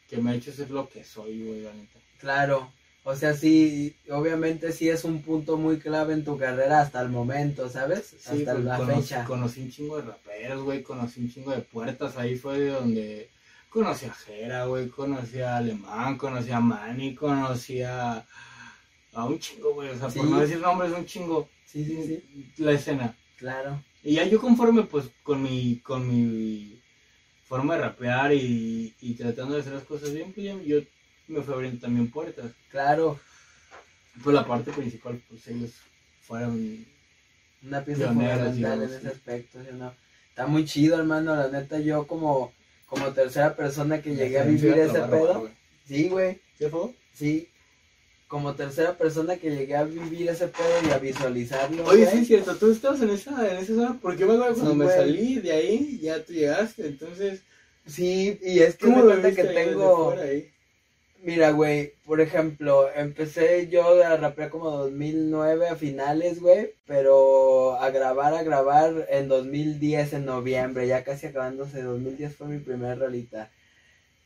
que me ha hecho ser lo que soy, güey, la neta. Claro. O sea, sí, obviamente sí es un punto muy clave en tu carrera hasta el momento, ¿sabes? Sí, hasta pues, la conocí, fecha. conocí un chingo de raperos, güey, conocí un chingo de puertas, ahí fue de donde conocí a Jera, güey, conocí a Alemán, conocí a Manny, conocí a, a un chingo, güey, o sea, Sí. por no decir nombres, un chingo, Sí, sí, sí. la escena. Claro. Y ya yo conforme pues con mi, con mi forma de rapear y, y tratando de hacer las cosas bien, pues ya yo me fui abriendo también puertas. Claro. Pues la parte principal, pues ellos fueron... Una pieza fundamental digamos, en ese sí. aspecto, ¿sí no? Está muy chido, hermano. La neta, yo como, como tercera persona que llegué a vivir ese pedo. Sí, güey. ¿Qué fue? Sí. Como tercera persona que llegué a vivir ese pedo y a visualizarlo. Oye, sí es cierto, tú estabas en esa, en esa zona, porque me acuerdo cuando Sí, me salí de ahí, ya tú llegaste, entonces... Sí, y es que me ¿Cómo lo cuenta que tengo. Mira, güey, por ejemplo, empecé yo a rapear como 2009 a finales, güey, pero a grabar, a grabar en 2010, en noviembre, ya casi acabándose, 2010 fue mi primera rolita.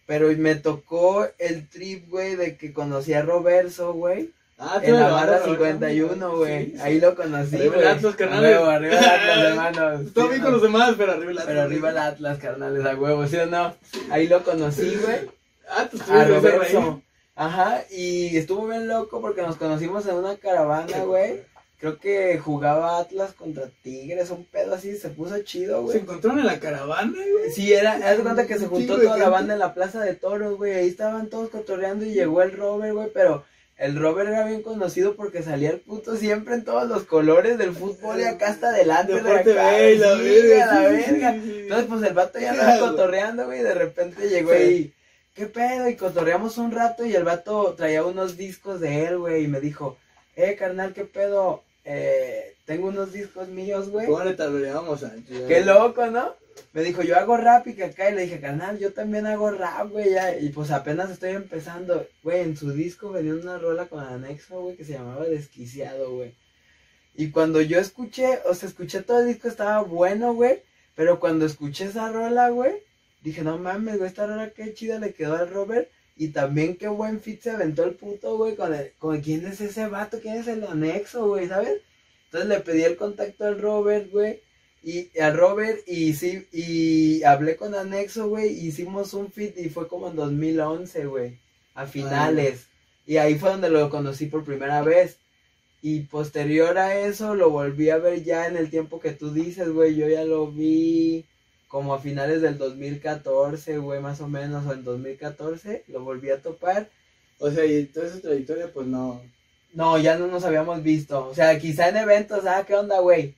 Pero me tocó el trip, güey, de que conocí a Roberto, güey, Ah, en la barra Roberto, 51, güey, Sí, sí. ahí lo conocí, Arriba el. Atlas, carnales. huevo, arriba el Atlas, hermanos. Todo bien con los demás, pero arriba el Atlas. Pero arriba el Atlas, carnales, a huevo, ¿sí o no? Ahí lo conocí, güey. Ah, tú a en ese Roberto. Ajá, y estuvo bien loco porque nos conocimos en una caravana, güey. Creo que jugaba Atlas contra Tigres, un pedo así, se puso chido, Se güey. encontraron en la caravana, güey. Sí, era, haz de cuenta que se Un juntó de toda la banda en la plaza de toros, güey. Ahí estaban todos cotorreando y llegó el Robert, güey, pero el Robert era bien conocido porque salía el puto siempre en todos los colores del fútbol y acá hasta adelante. Deporte acá, la verga, a la verga. Entonces, pues el vato ya andaba cotorreando, güey, y de repente llegó ahí, ¿qué pedo? Y cotorreamos un rato y el vato traía unos discos de él, güey, y me dijo, eh, carnal, ¿qué pedo? Eh, tengo unos discos míos, güey. ¿Cómo le tardaríamos antes? Qué loco, ¿no? Me dijo, yo hago rap y que acá, y le dije, carnal, yo también hago rap, güey, ya. Y pues apenas estoy empezando, güey, en su disco venía una rola con anexo, güey, que se llamaba Desquiciado, güey. Y cuando yo escuché, o sea, escuché todo el disco, estaba bueno, güey, pero cuando escuché esa rola, güey, dije, no mames, güey, esta rola qué chida le quedó al Robert. Y también qué buen fit se aventó el puto, güey, con el, con quién es ese vato, quién es el anexo, güey, ¿sabes? Entonces le pedí el contacto al Robert, güey, y a Robert, y sí, y hablé con Anexo, güey, hicimos un fit y fue como en 2011, güey, a finales. Y ahí fue donde lo conocí por primera vez. Y posterior a eso lo volví a ver ya en el tiempo que tú dices, güey, yo ya lo vi como a finales del 2014, güey, más o menos, o en 2014, lo volví a topar. O sea, y toda esa trayectoria, pues no. No, ya no nos habíamos visto. O sea, quizá en eventos, ah, ¿qué onda, güey?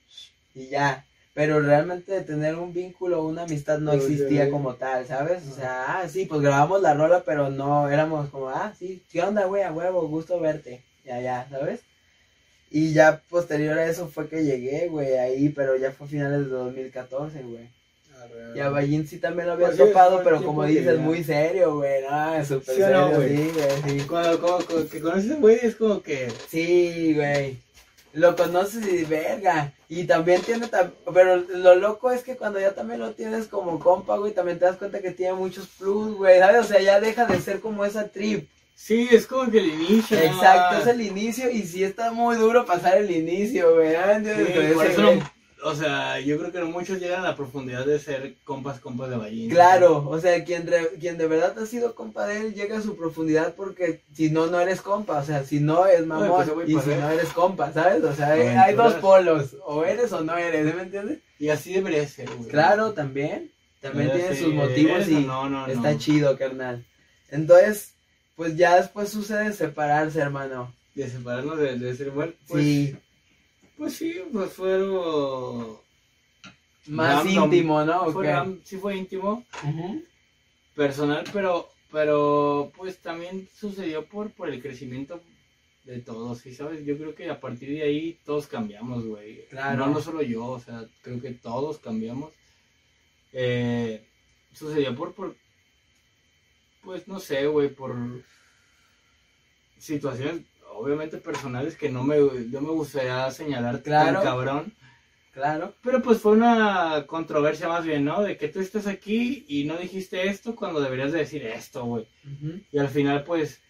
Y ya. pero realmente de tener un vínculo, una amistad no Ok. existía como tal, ¿sabes? O sea, ah, sí, pues grabamos la rola, pero no éramos como, ah, sí, ¿qué onda, güey? A huevo, gusto verte, ya, ya, ¿sabes? Y ya posterior a eso fue que llegué, güey, ahí, pero ya fue a finales de 2014, güey. Y a Ballín sí también lo había Pues topado, pero como dices, ya- muy serio, güey, no, súper ¿Sí o no, serio, güey? sí, güey, sí. Cuando, como- como que conoces güey es como que... Sí, güey. Lo conoces y verga. Y también tiene, pero lo loco es que cuando ya también lo tienes como compa, güey, también te das cuenta que tiene muchos plus, güey, ¿sabes? O sea, ya deja de ser como esa trip. Sí, es como que el inicio. Exacto, más. es el inicio y sí está muy duro pasar el inicio, güey. Sí, por eso no- o sea, yo creo que no muchos llegan a la profundidad de ser compas, compas de Ballín. Claro, o sea, quien, re- quien de verdad ha sido compa de él llega a su profundidad porque si no, no eres compa, o sea, si no es mamón pues, güey, y pues, si no eres compa, ¿sabes? O sea, hay, Aventuras. hay dos polos, o eres o no eres, ¿sí ¿me entiendes? Y así debería ser, güey. Claro, también, también Pero tiene sí, sus motivos y no, no, está no. chido, carnal. Entonces, pues ya después sucede separarse, hermano. De separarnos de, de ser igual. Pues, sí, Pues sí, pues fue algo. más random. íntimo, ¿no? ¿O Fue ram- sí fue íntimo, personal, pero, pero pues también sucedió por, por el crecimiento de todos, ¿sí sabes? Yo creo que a partir de ahí todos cambiamos, güey. Claro. No, no solo yo, o sea, creo que todos cambiamos. Eh, sucedió por, por, pues no sé, güey, por situaciones obviamente personales que no me, no me gustaría señalar Claro. tan cabrón. Claro, Pero pues fue una controversia más bien, ¿no? De que tú estás aquí y no dijiste esto cuando deberías de decir esto, güey. Y al final, pues,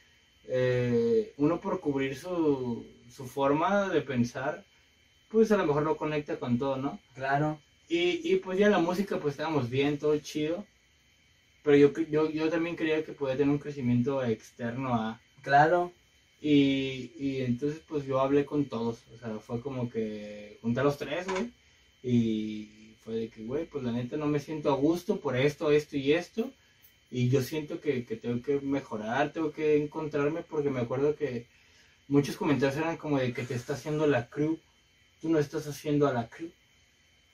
eh, uno por cubrir su, su forma de pensar, pues a lo mejor no conecta con todo, ¿no? claro, Y, y pues ya la música, pues estábamos bien, todo chido. Pero yo, yo, yo también creía que podía tener un crecimiento externo a... claro, Y, y entonces pues yo hablé con todos, o sea, fue como que junté a los tres, güey, y fue de que, güey, pues la neta no me siento a gusto por esto, esto y esto, y yo siento que, que tengo que mejorar, tengo que encontrarme, porque me acuerdo que muchos comentarios eran como de que te está haciendo la crew, tú no estás haciendo a la crew.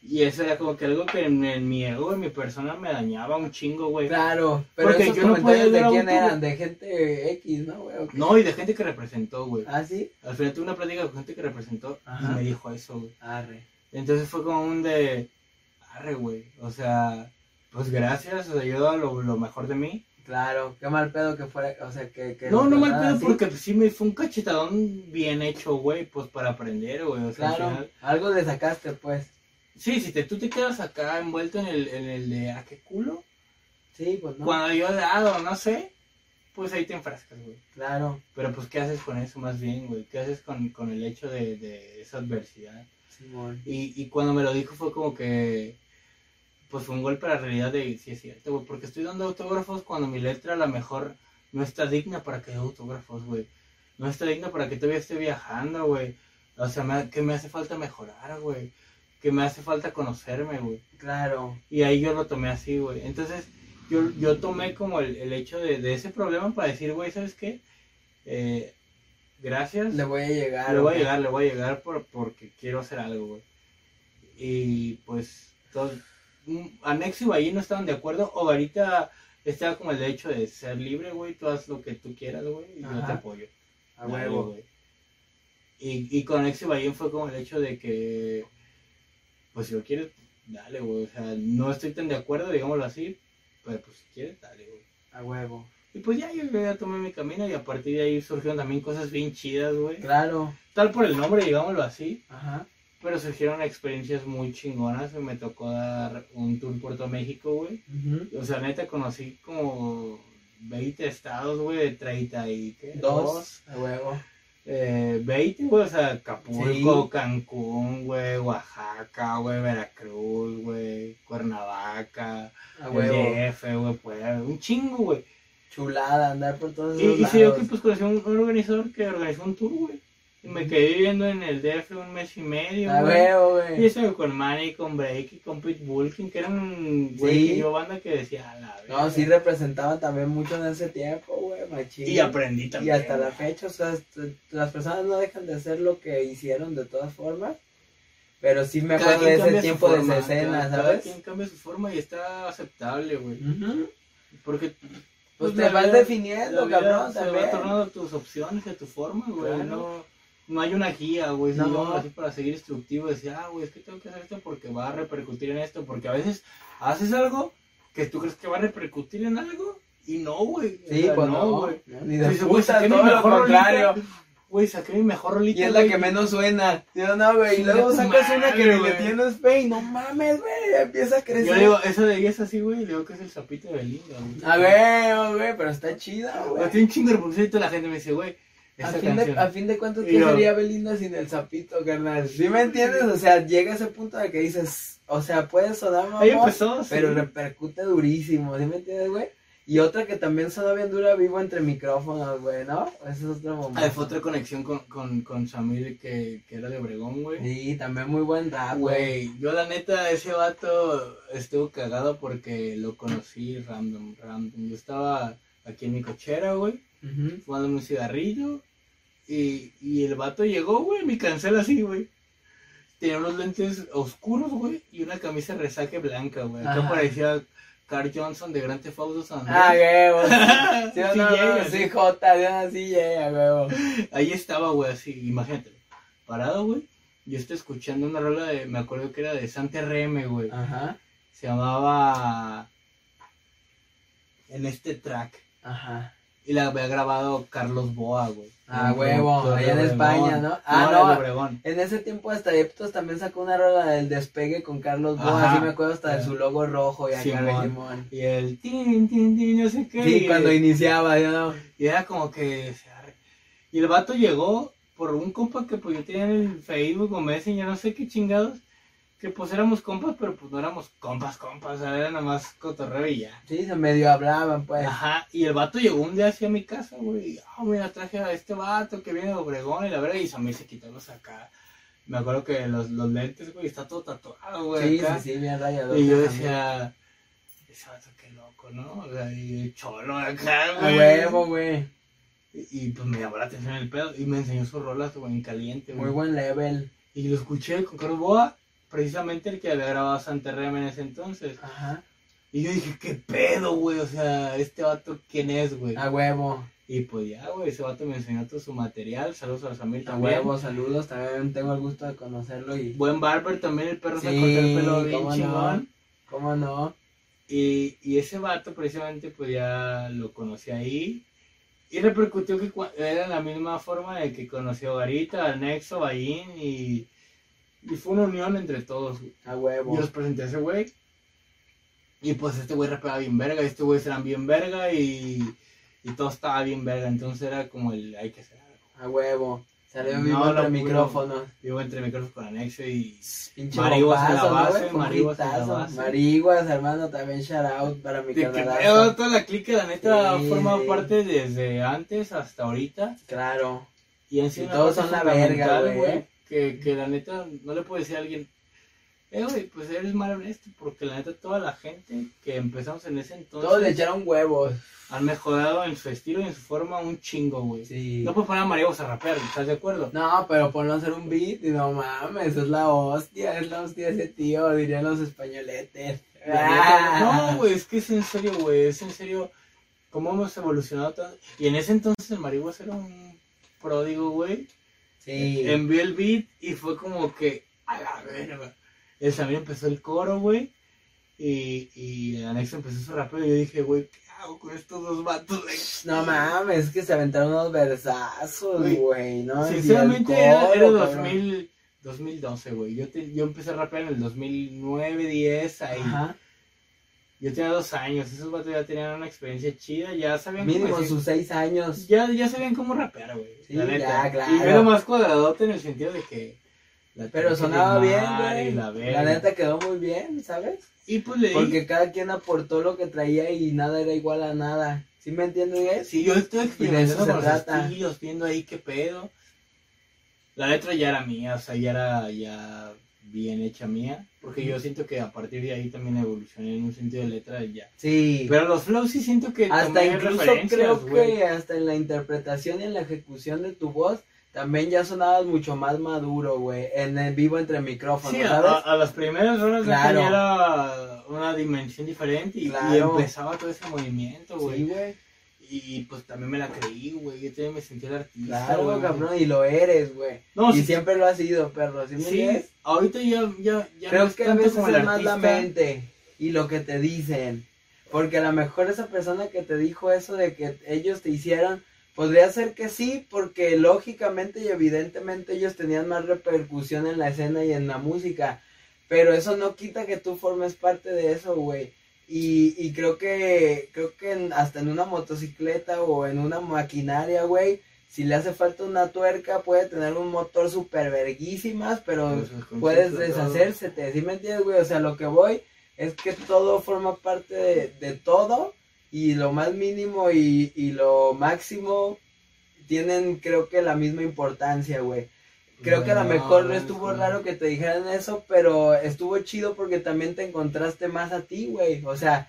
Y eso era como que algo que en, en mi ego, en mi persona me dañaba un chingo, güey. claro. Pero Porque esos yo no comentarios podía de quién eran, de gente X, ¿no, güey? No, y de gente que representó, güey. ¿Ah, sí? Al final tuve una plática con gente que representó Ajá. y me dijo eso, güey. Arre. Entonces fue como un de, arre, güey. O sea, pues gracias, o sea, yo lo, lo mejor de mí. Claro, qué mal pedo que fuera, o sea, que... que No, no mal pedo así. porque pues, sí me fue un cachetadón bien hecho, güey, pues para aprender, güey. O sea, al Claro, final- algo le sacaste, pues. Sí, si te, tú te quedas acá envuelto en el, en el de, ¿a qué culo? Sí, pues no. Cuando yo he dado, no sé, pues ahí te enfrascas, güey. Claro, Pero pues, ¿qué haces con eso más bien, güey? ¿Qué haces con, con el hecho de, de esa adversidad? Simón. Y, y cuando me lo dijo fue como que, pues fue un golpe a la realidad de, sí es cierto, güey, porque estoy dando autógrafos cuando mi letra a lo mejor no está digna para que dé autógrafos, güey. No está digna para que todavía esté viajando, güey. O sea, me- que me hace falta mejorar, güey. Que me hace falta conocerme, güey. Claro, Y ahí yo lo tomé así, güey. Entonces, yo, yo tomé como el, el hecho de, de ese problema para decir, güey, ¿sabes qué? Eh, gracias. le voy a llegar. Le voy a llegar, le voy a llegar por, porque quiero hacer algo, güey. Y pues, todos, mm, Anexo y Bahí no estaban de acuerdo. O ahorita estaba como el hecho de ser libre, güey. Tú haz lo que tú quieras, güey. Y yo Ajá. te apoyo. A huevo. güey. Y, y con Anexo y Bahí fue como el hecho de que, pues si lo quieres, dale, güey. O sea, no estoy tan de acuerdo, digámoslo así. Pero pues si quieres, dale, güey. A huevo. Y pues ya yo ya tomé mi camino y a partir de ahí surgieron también cosas bien chidas, güey. Claro. Tal por el nombre, digámoslo así. Ajá. Pero surgieron experiencias muy chingonas. Me tocó dar un tour Puerto México, güey. Ujú. O sea, neta, conocí como 20 estados, güey, de 30 y ¿qué? Dos. A huevo. Eh, 20, güey, o sea, Acapulco, Sí. Cancún, güey, Oaxaca, güey, Veracruz, güey, Cuernavaca, huevo. DF, güey, Puebla, un chingo, güey. Chulada, andar por todos Y, esos y se dio lados. que pues conocí un, un organizador que organizó un tour, güey. Y me quedé viviendo en el DF un mes y medio, A güey. Y estuve con Manny, con Breaky, con Pitbull, que eran, güey, Sí. yo banda que decía, a la No, verga". sí representaban también mucho en ese tiempo, güey, machín. Y aprendí Y también. hasta la fecha, o sea, las personas no dejan de hacer lo que hicieron de todas formas. Pero sí me Cada acuerdo de ese tiempo de escena, cada- Cada ¿sabes? quien cambia su forma y está aceptable, güey. Porque Pues la te vas vida- definiendo, cabrón, se también. va tornando tus opciones y a tu forma, güey. Claro. No, no hay una guía, güey. No. No. así para seguir instructivo. Decir, ah, güey, es que tengo que hacer esto porque va a repercutir en esto. Porque a veces haces algo que tú crees que va a repercutir en algo y no, güey. Sí, pues no, güey. no, Ni de puta, saqué mi todo lo mejor contrario. Güey, saqué mi mejor rolita. Y es la que menos suena. Yo no, güey. Y luego sacas una que le tienes fe y no mames, güey. Empieza a crecer. Yo digo, esa de ella es así, güey. Digo que es el sapito de Belinda, güey. A ver, güey, pero está chida, güey. tiene un chingo de reproducción y toda la gente me dice, güey, A fin, de, a fin de cuentas, ¿qué yo- sería Belinda sin el sapito, carnal? ¿Sí me entiendes? O sea, llega ese punto de que dices, o sea, puede sonar mamón, sí. pero repercute durísimo, ¿sí me entiendes, güey? Y otra que también sonó bien dura, vivo entre micrófonos, güey, ¿no? Ese es otro momento. Ah, fue otra conexión con, con, con Samir que, que era de Obregón, güey. Sí, también muy buen rap, güey. Güey, yo la neta, ese vato estuvo cagado porque lo conocí random, random. Yo estaba aquí en mi cochera, güey, Fumándome un cigarrillo. Y, y el vato llegó, güey, mi cancel así, güey. Tenía unos lentes oscuros, güey, y una camisa resaque blanca, güey. Acá parecía Carl Johnson de Grand Theft Auto San Andreas. Ah, huevo. Sí, Sí llega, sí. así llega, huevo. Ahí estaba, güey, así, imagínate. Parado, güey. Yo estoy escuchando una rola de, me acuerdo que era de Santa RM, güey. Ajá, Se llamaba En este track. ajá. Y la había grabado Carlos Boa, güey. Ah, huevo, allá en España. ¿no? Ah, no. En ese tiempo hasta Eptos también sacó una rola del despegue con Carlos Boa, así me acuerdo hasta de su logo rojo y acá. Y el tin, tin, tin, no sé qué. Sí, y, cuando iniciaba, yo no. y era como que. Y el vato llegó por un compa que pues yo tenía en el Facebook o Messenger, no sé qué chingados. Que pues éramos compas, pero pues no éramos compas, compas, era nada más cotorreo y ya. Sí, se medio hablaban, pues. Ajá, y el vato llegó un día hacia mi casa, güey. Ah, mira, traje a este vato que viene de Obregón y la verdad, y Samir se quitó los acá. Me acuerdo que los, los lentes, güey, está todo tatuado, güey. Sí, acá. sí, sí, bien rayador. Y yo decía, ese vato qué loco, ¿no? O sea, y cholo acá, A güey. huevo, güey. Y, y, pues me llamó la atención el pedo y me enseñó sus rolas, güey, en caliente, güey. Muy buen level. Y lo escuché con Carlos Boa, precisamente el que había grabado Santa Rema en ese entonces. Ajá. Y yo dije, ¿qué pedo, güey? O sea, este vato, ¿quién es, güey? A huevo. Y pues ya, güey, ese vato me enseñó todo su material. Saludos a Samir A también. huevo, saludos. También tengo el gusto de conocerlo y. Buen barber también, el perro se cortó el pelo bien cómo no. chingón. ¿Cómo no? Y, y ese vato precisamente pues ya lo conocí ahí. Y repercutió que era la misma forma de que conoció a Garita, al Nexo, Bayin y, y fue una unión entre todos. güey. A huevo. Yo los presenté a ese güey. Y pues este güey rapeaba bien verga, este güey eran bien verga y, y todo estaba bien verga. Entonces era como el hay que hacer algo. A huevo. Salió No, vivo lo entre micrófonos. Vivo entre micrófonos con anexo y Pinche Mariguas en la ¿no, base, un Mariguas en la hitazo. base. Mariguas, hermano, también shout out para mi que canalazo. pedo, toda la clique, la neta, Sí, forma parte desde antes hasta ahorita. Claro. Y en sí Y todos son la verga, güey. Que, que la neta, no le puedo decir a alguien, eh, güey, pues eres mal honesto, porque la neta, toda la gente que empezamos en ese entonces Todos le echaron huevos. han mejorado en su estilo y en su forma un chingo, güey. Sí. No puedes poner a Mariagos a rapear, ¿estás de acuerdo? No, pero ponlo a hacer un beat y no mames, es la hostia, es la hostia ese tío, dirían los españoletes. No, güey, es que es en serio, güey, es en serio cómo hemos evolucionado tanto. Y en ese entonces el Marihuas era un pródigo, güey. Sí. Envió el beat y fue como que, a la verga. El Samir empezó el coro, güey. Y, y el anexo empezó su rapeo. Y yo dije, güey, ¿qué hago con estos dos vatos? güey? No mames, es que se aventaron unos versazos, Güey, ¿no? Sinceramente coro, era cabrón. 2000, 2012, güey. Yo, te- yo empecé a rapear en el 2009, 10, ahí. Ajá. Yo tenía dos años. Esos vatos ya tenían una experiencia chida. Ya sabían cómo Mínimo decir- sus seis años. Ya, ya sabían cómo rapear, güey. Sí, la neta. ya, claro. Y era más cuadradote en el sentido de que. la Pero sonaba bien, güey. La, neta quedó muy bien, ¿sabes? Y pues leí. Porque cada quien aportó lo que traía y nada era igual a nada. ¿Sí me entiendes? Sí, yo estoy experimentando con los estilos, viendo ahí qué pedo. La letra ya era mía, o sea, ya era ya bien hecha mía. Porque yo siento que a partir de ahí también evolucioné en un sentido de letra y ya. Sí. Pero los flows sí siento que Hasta incluso creo que hasta en la interpretación y en la ejecución de tu voz también ya sonabas mucho más maduro, güey, en el vivo entre micrófonos, Sí, ¿sabes? a- a las primeras horas ya tenía una dimensión diferente y, y Claro. empezaba todo ese movimiento, güey. Sí, güey. Y pues también me la creí, güey. Yo también me sentí el artista. Claro, cabrón, y lo eres, güey. No, y sí, siempre lo has sido, perro, ¿sí ahorita ya, ya, ya Creo que a veces es más la mente y lo que te dicen. Porque a lo mejor esa persona que te dijo eso de que ellos te hicieron, podría ser que sí, porque lógicamente y evidentemente ellos tenían más repercusión en la escena y en la música. Pero eso no quita que tú formes parte de eso, güey. Y, y creo que, creo que en- hasta en una motocicleta o en una maquinaria, güey, si le hace falta una tuerca, puede tener un motor super verguísimas, pero puedes deshacérsete, ¿sí me entiendes, güey? O sea, lo que voy es que todo forma parte de, de todo y lo más mínimo y, y lo máximo tienen creo que la misma importancia, güey. Creo que a lo mejor no, estuvo raro que te dijeran eso, pero estuvo chido porque también te encontraste más a ti, güey. O sea,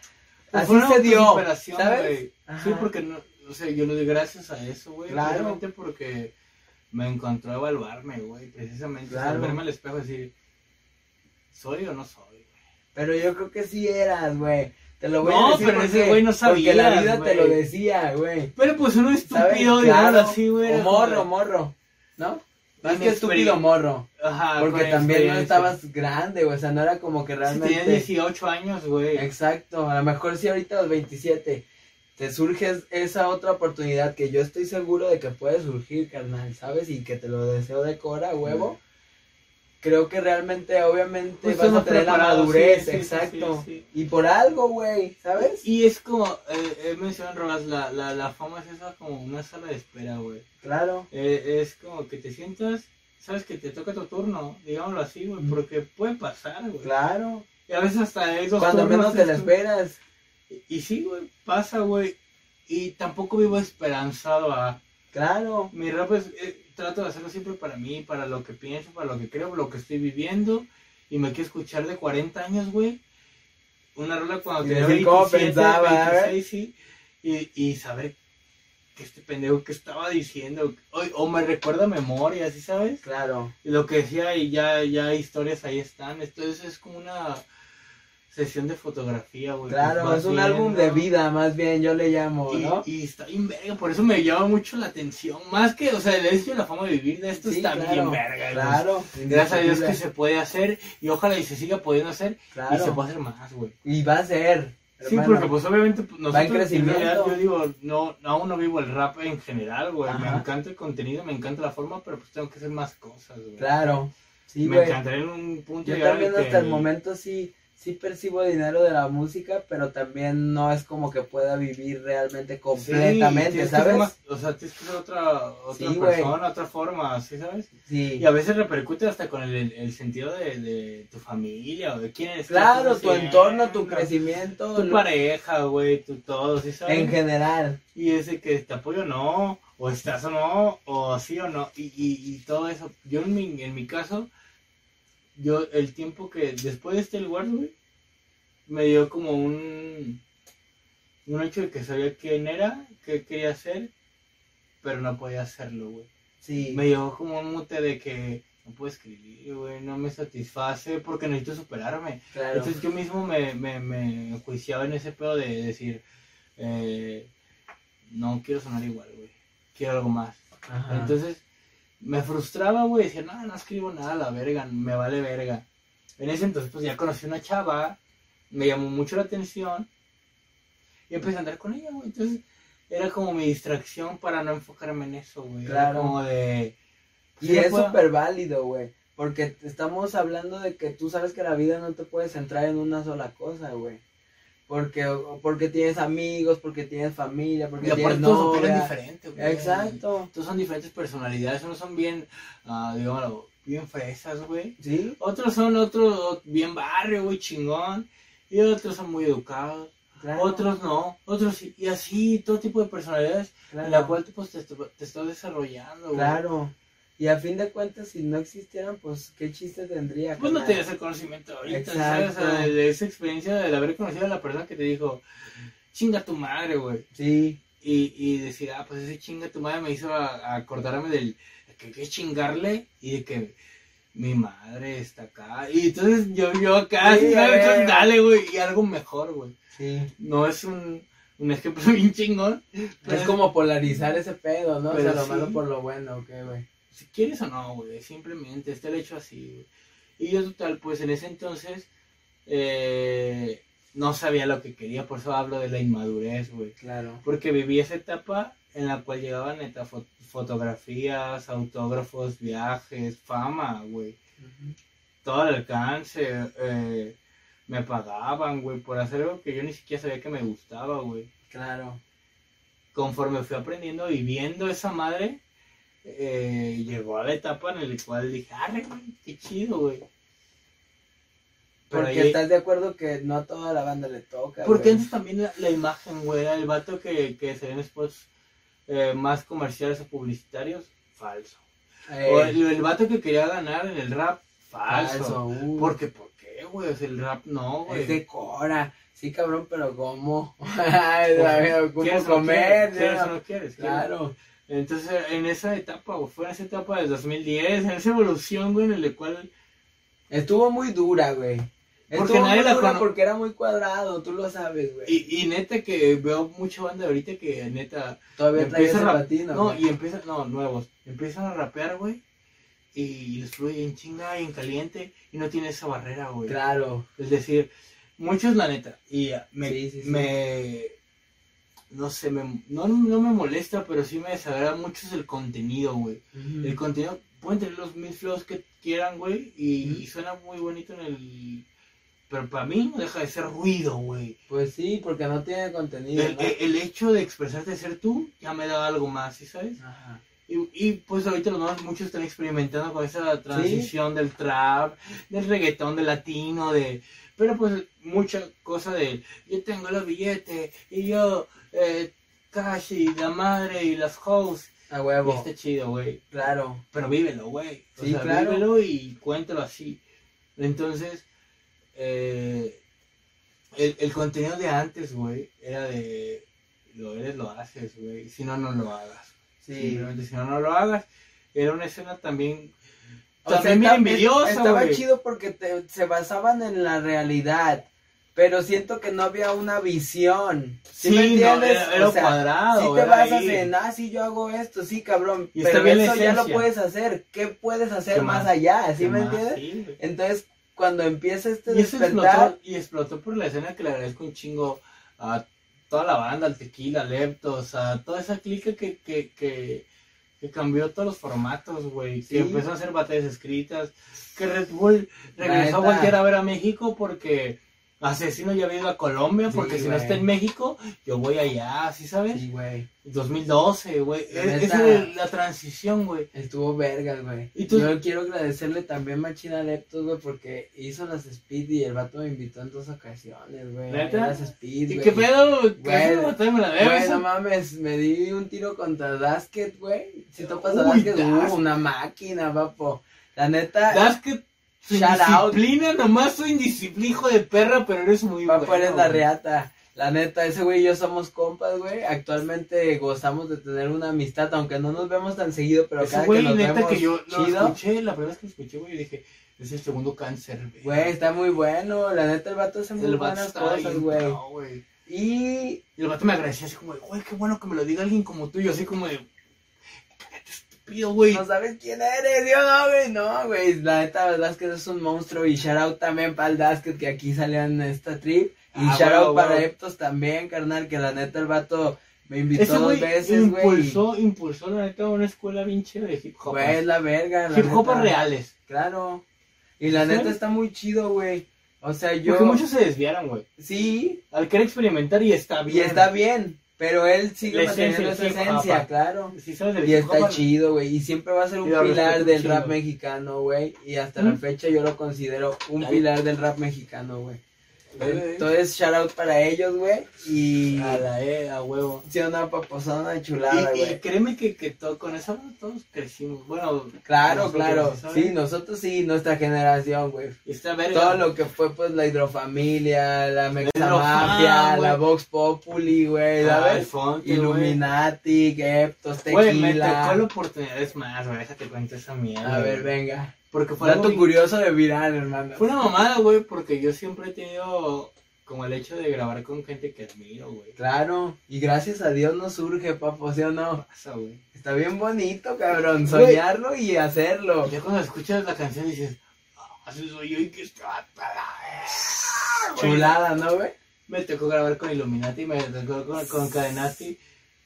Pues así se dio, ¿sabes? Sí, porque, no, o sea, yo lo di gracias a eso, güey. Claro. Porque me encontró a evaluarme, güey. Precisamente, o sea, Claro. verme al espejo y decir, ¿soy o no soy? güey? Pero yo creo que sí eras, güey. Te lo voy No, a decir pero porque, ese güey no porque la vida te lo decía, güey. Pero pues uno estúpido, Claro. así, güey. O morro, morro, ¿no? Más que estúpido morro. Ajá, Porque también no estabas grande, güey. O sea, no era como que realmente. tenía 18 años, güey. Exacto. A lo mejor si ahorita a los 27 te surge esa otra oportunidad que yo estoy seguro de que puede surgir, carnal, ¿sabes? Y que te lo deseo de cora, huevo. Creo que realmente, obviamente, Pues vas a tener la madurez, sí, sí, sí, exacto. sí. Y por algo, güey, ¿sabes? Y es como, eh, he mencionado en Rolas, la, la, la fama es esa como una sala de espera, güey. Claro. Eh, es como que te sientas, sabes que te toca tu turno, digámoslo así, güey, porque puede pasar, güey. Claro. Y a veces hasta dos Cuando menos te la es- esperas. Y, y sí, güey, pasa, güey. Y tampoco vivo esperanzado a... Claro. Mi rap es, eh, trato de hacerlo siempre para mí, para lo que pienso, para lo que creo, lo que estoy viviendo. Y me quiero escuchar de 40 años, güey. Una rola cuando tenía decir cómo 27, pensaba, 26, sí. Y, y saber que este pendejo que estaba diciendo, o, o me recuerda memoria, ¿sí sabes? Claro. Y lo que decía y ya, ya historias ahí están. Entonces es como una sesión de fotografía, güey. que Claro, vas es un álbum de vida, más bien, yo le llamo, Y, ¿no? y está bien verga, por eso me llama mucho la atención. Más que, o sea, el hecho de la fama de vivir de esto Sí, está claro, bien verga. Claro. Gracias a Dios que se puede hacer y ojalá y se siga pudiendo hacer y se Claro. puede hacer más, güey. Y va a ser. Sí, hermano. porque pues obviamente pues, Va en nosotros en crecimiento. realidad, yo digo, no, aún no vivo el rap en general, güey. Me encanta el contenido, me encanta la forma, pero pues tengo que hacer más cosas, güey. Claro. Sí, me güey. encantaría en un punto Yo también hasta el momento sí, sí percibo dinero de la música, pero también no es como que pueda vivir realmente completamente, ¿sabes? más- o sea, tienes que ser otra, otra Sí, persona, otra forma, ¿sí sabes? Sí. Y a veces repercute hasta con el, el sentido de, de tu familia o de quién qué Claro, tu entorno, tu crecimiento, Tu lo- pareja, güey, tu todo, ¿sí sabes? en general. Y ese que te apoyo o no, o estás o no, o sí o no, y, y, y todo eso. Yo en mi, en mi caso, yo el tiempo que después de este lugar, güey, me dio como un, un hecho de que sabía quién era, qué quería hacer, pero no podía hacerlo, güey. Sí. Me dio como un mute de que no puedo escribir, güey, no me satisface porque necesito superarme. Claro. Entonces yo mismo me, me, me enjuiciaba en ese pedo de decir, eh, no quiero sonar igual, güey, quiero algo más. Ajá. Entonces me frustraba, güey, decía, no, no escribo nada, a la verga, me vale verga. En ese entonces pues ya conocí una chava, me llamó mucho la atención y empecé a andar con ella, güey. Entonces era como mi distracción para no enfocarme en eso, güey. Era Claro. como de... Y sí, es puedo- súper válido, güey. Porque estamos hablando de que tú sabes que la vida no te puedes centrar en una sola cosa, güey. Porque, porque tienes amigos, porque tienes familia, porque aparte tienes todos operan novia. diferente, güey. Exacto. Todos son diferentes personalidades, unos son bien, ah, digámoslo, bien fresas, güey. ¿Sí? Otros son otros bien barrio, güey, chingón. Y otros son muy educados. Claro. Otros no. Otros sí. Y así, todo tipo de personalidades claro. en la cual tú pues, te, te estás desarrollando, güey. Claro. Y a fin de cuentas, si no existieran, pues, ¿qué chiste tendría? Pues no carnal? tenías el conocimiento ahorita, ¿sabes? O sea, de, esa experiencia de haber conocido a la persona que te dijo, chinga tu madre, güey. Sí, Y, y decir, ah, pues ese chinga tu madre me hizo a- a acordarme del que hay que chingarle y de que mi madre está acá. Y entonces yo, yo acá, Sí, ¿sabes? Entonces, güey. dale, güey, y algo mejor, güey. Sí. No es un, un ejemplo bien chingón. pero Es como polarizar ese pedo, ¿no? O sea, lo malo por lo bueno, ¿ok, güey? Si quieres o no, güey, simplemente está el hecho así, güey. Y yo total, pues en ese entonces eh, no sabía lo que quería, por eso hablo de la inmadurez, güey. Claro. Porque viví esa etapa en la cual llegaban neta fo- fotografías, autógrafos, viajes, fama, güey. Todo el alcance, eh, me pagaban, güey, por hacer algo que yo ni siquiera sabía que me gustaba, güey. Claro. conforme fui aprendiendo y viendo esa madre, eh, llegó a la etapa en la cual dije, arre, güey, qué chido, güey. Porque ahí- estás de acuerdo que no a toda la banda le toca. porque güey. antes también la, la imagen, güey, el vato que, que se ven spots eh, más comerciales o publicitarios, falso. Eh, O el, el vato que quería ganar en el rap, falso. falso, uh. Porque, ¿por qué, güey? O sea, el rap no, güey. Es de Cora. Sí, cabrón, pero ¿cómo? ¿Cómo ¿Quieres o no comer? quieres? ¿Quieres ¿no? o no quieres? Claro. Entonces, en esa etapa, güey, fue en esa etapa del 2010, en esa evolución, güey, en la cual Estuvo muy dura, güey. Porque Estuvo nadie muy la dura cono- porque era muy cuadrado, tú lo sabes, güey. Y, y neta que veo mucha banda ahorita que neta Todavía empieza a rap- no, güey. y empiezan, no, nuevos, empiezan a rapear, güey, y les fluye en chinga y en caliente y no tiene esa barrera, güey. Claro. Es decir, muchos la neta, y me, Sí, sí, sí. me no sé, me, no, no me molesta, pero sí me desagrada mucho el contenido, güey. El contenido, pueden tener los mil flows que quieran, güey, y, suena muy bonito en el... Pero para mí no deja de ser ruido, güey. Pues sí, porque no tiene contenido. El, ¿no? el- el hecho de expresarte de ser tú ya me da algo más, ¿sí sabes? Ajá. Y, y pues ahorita los muchos están experimentando con esa transición del trap, del reggaetón, del latino, de... Pero pues mucha cosa de yo tengo los billetes y yo eh, la madre y las hoes. A Y huevo. está chido, güey. Claro. Pero vívelo, güey. O Sí, sea, claro. vívelo y cuéntalo así. Entonces, eh, el, el contenido de antes, güey, era de lo eres, lo haces, güey. Si no, no lo hagas. Sí. Simplemente si no, no lo hagas. Era una escena también, O sea, también bien está- envidiosa, Estaba güey. chido porque te- se basaban en la realidad. Pero siento que no había una visión. ¿Sí, Sí, me no, entiendes? era- era o sea, cuadrado, Si te basas ahí. en, ah, sí, yo hago esto, sí, cabrón. Y pero eso ya lo puedes hacer. ¿Qué puedes hacer ¿Qué más, más? allá? ¿Sí ¿Qué me más? entiendes? Entonces, cuando empieza este Y despertar, explotó, y explotó por la escena que le agradezco un chingo a toda la banda, al tequila, a Leptos, a toda esa clica que, que, que, que cambió todos los formatos, güey. Que empezó a hacer batallas escritas, que Red Bull regresó a voltear a ver a México porque Asesino ya había ido a Colombia, Sí, porque si no está en México, yo voy allá, ¿sí sabes? sí, güey. 2012, güey. Esa es la transición, güey. Estuvo vergas, güey. Yo quiero agradecerle también Machina Leptos, güey, porque hizo las speed y el vato me invitó en dos ocasiones, güey. ¿Neta? a Las speed, ¿Y güey. qué pedo? ¿Qué Güey, me la. Güey, no mames, me di un tiro contra Dasket, güey. Si topas a Uy, Dasket, Dasket. uh, una máquina, papo. La neta, Das Shout out. indisciplina, nomás soy indisciplina, hijo de perra, pero eres muy papo, bueno. eres la güey. reata. La neta, ese güey y yo somos compas, güey. Actualmente gozamos de tener una amistad, aunque no nos vemos tan seguido, pero Ese cada güey, que nos neta, vemos que yo lo chido. escuché, la primera vez que lo escuché, güey, yo dije, es el segundo cáncer, Güey, está muy bueno. La neta, el vato hace muy El buenas cosas, güey. güey. Y Y el vato me agradecía así como, de, güey, qué bueno que me lo diga alguien como tú, y yo así como de, estúpido, güey. no sabes quién eres, yo no, güey, no, güey. La neta, verdad es un monstruo. Y shout out también para el Dasket que aquí salió en esta trip. Y Ah, shout out para. Eptos también, carnal, que la neta el vato me invitó Ese dos veces, güey. impulsó, impulsó, la neta, una escuela bien de hip hop. Güey, es la verga, la hip hop reales. Claro. Y la neta está muy chido, güey. O sea, yo. Porque muchos se desviaron, güey. Sí, Al querer experimentar y está y bien. está bien. Pero él sigue manteniendo esa esencia, claro. Sí, Y está chido, güey. Y siempre va a ser un pilar del rap mexicano, güey. Y hasta la ¿Mm? fecha yo lo considero un Ay. pilar del rap mexicano, güey. Entonces, shout out para ellos, güey. Y. A la E, a huevo. Sí, una paposona chulada, Y, y güey. créeme que, que todo, con esa todos crecimos. Bueno, Claro, claro. Sí, nosotros sí, nuestra generación, güey. Todo lo que fue, pues, la hidrofamilia, la mexamafia, la güey. Vox Populi, güey, Ah, ¿sabes? Güey. Illuminati, Geptos, Güey, me tocó la Tequila. oportunidad, es más, güey, déjate cuento esa mierda. A ver, güey. venga. Porque fue Dato bien- curioso de viral, hermano. Fue una mamada, güey, porque yo siempre he tenido como el hecho de grabar con gente que admiro, güey. Claro, y gracias a Dios no surge, papo, ¿sí o no? Pasa, güey. Está bien bonito, cabrón, Güey. soñarlo y hacerlo. Ya cuando escuchas la canción dices, ah, soy yo y que está para la verga, güey". Chulada, ¿no, güey? Me tocó grabar con Illuminati, me tocó con, con Cadenati,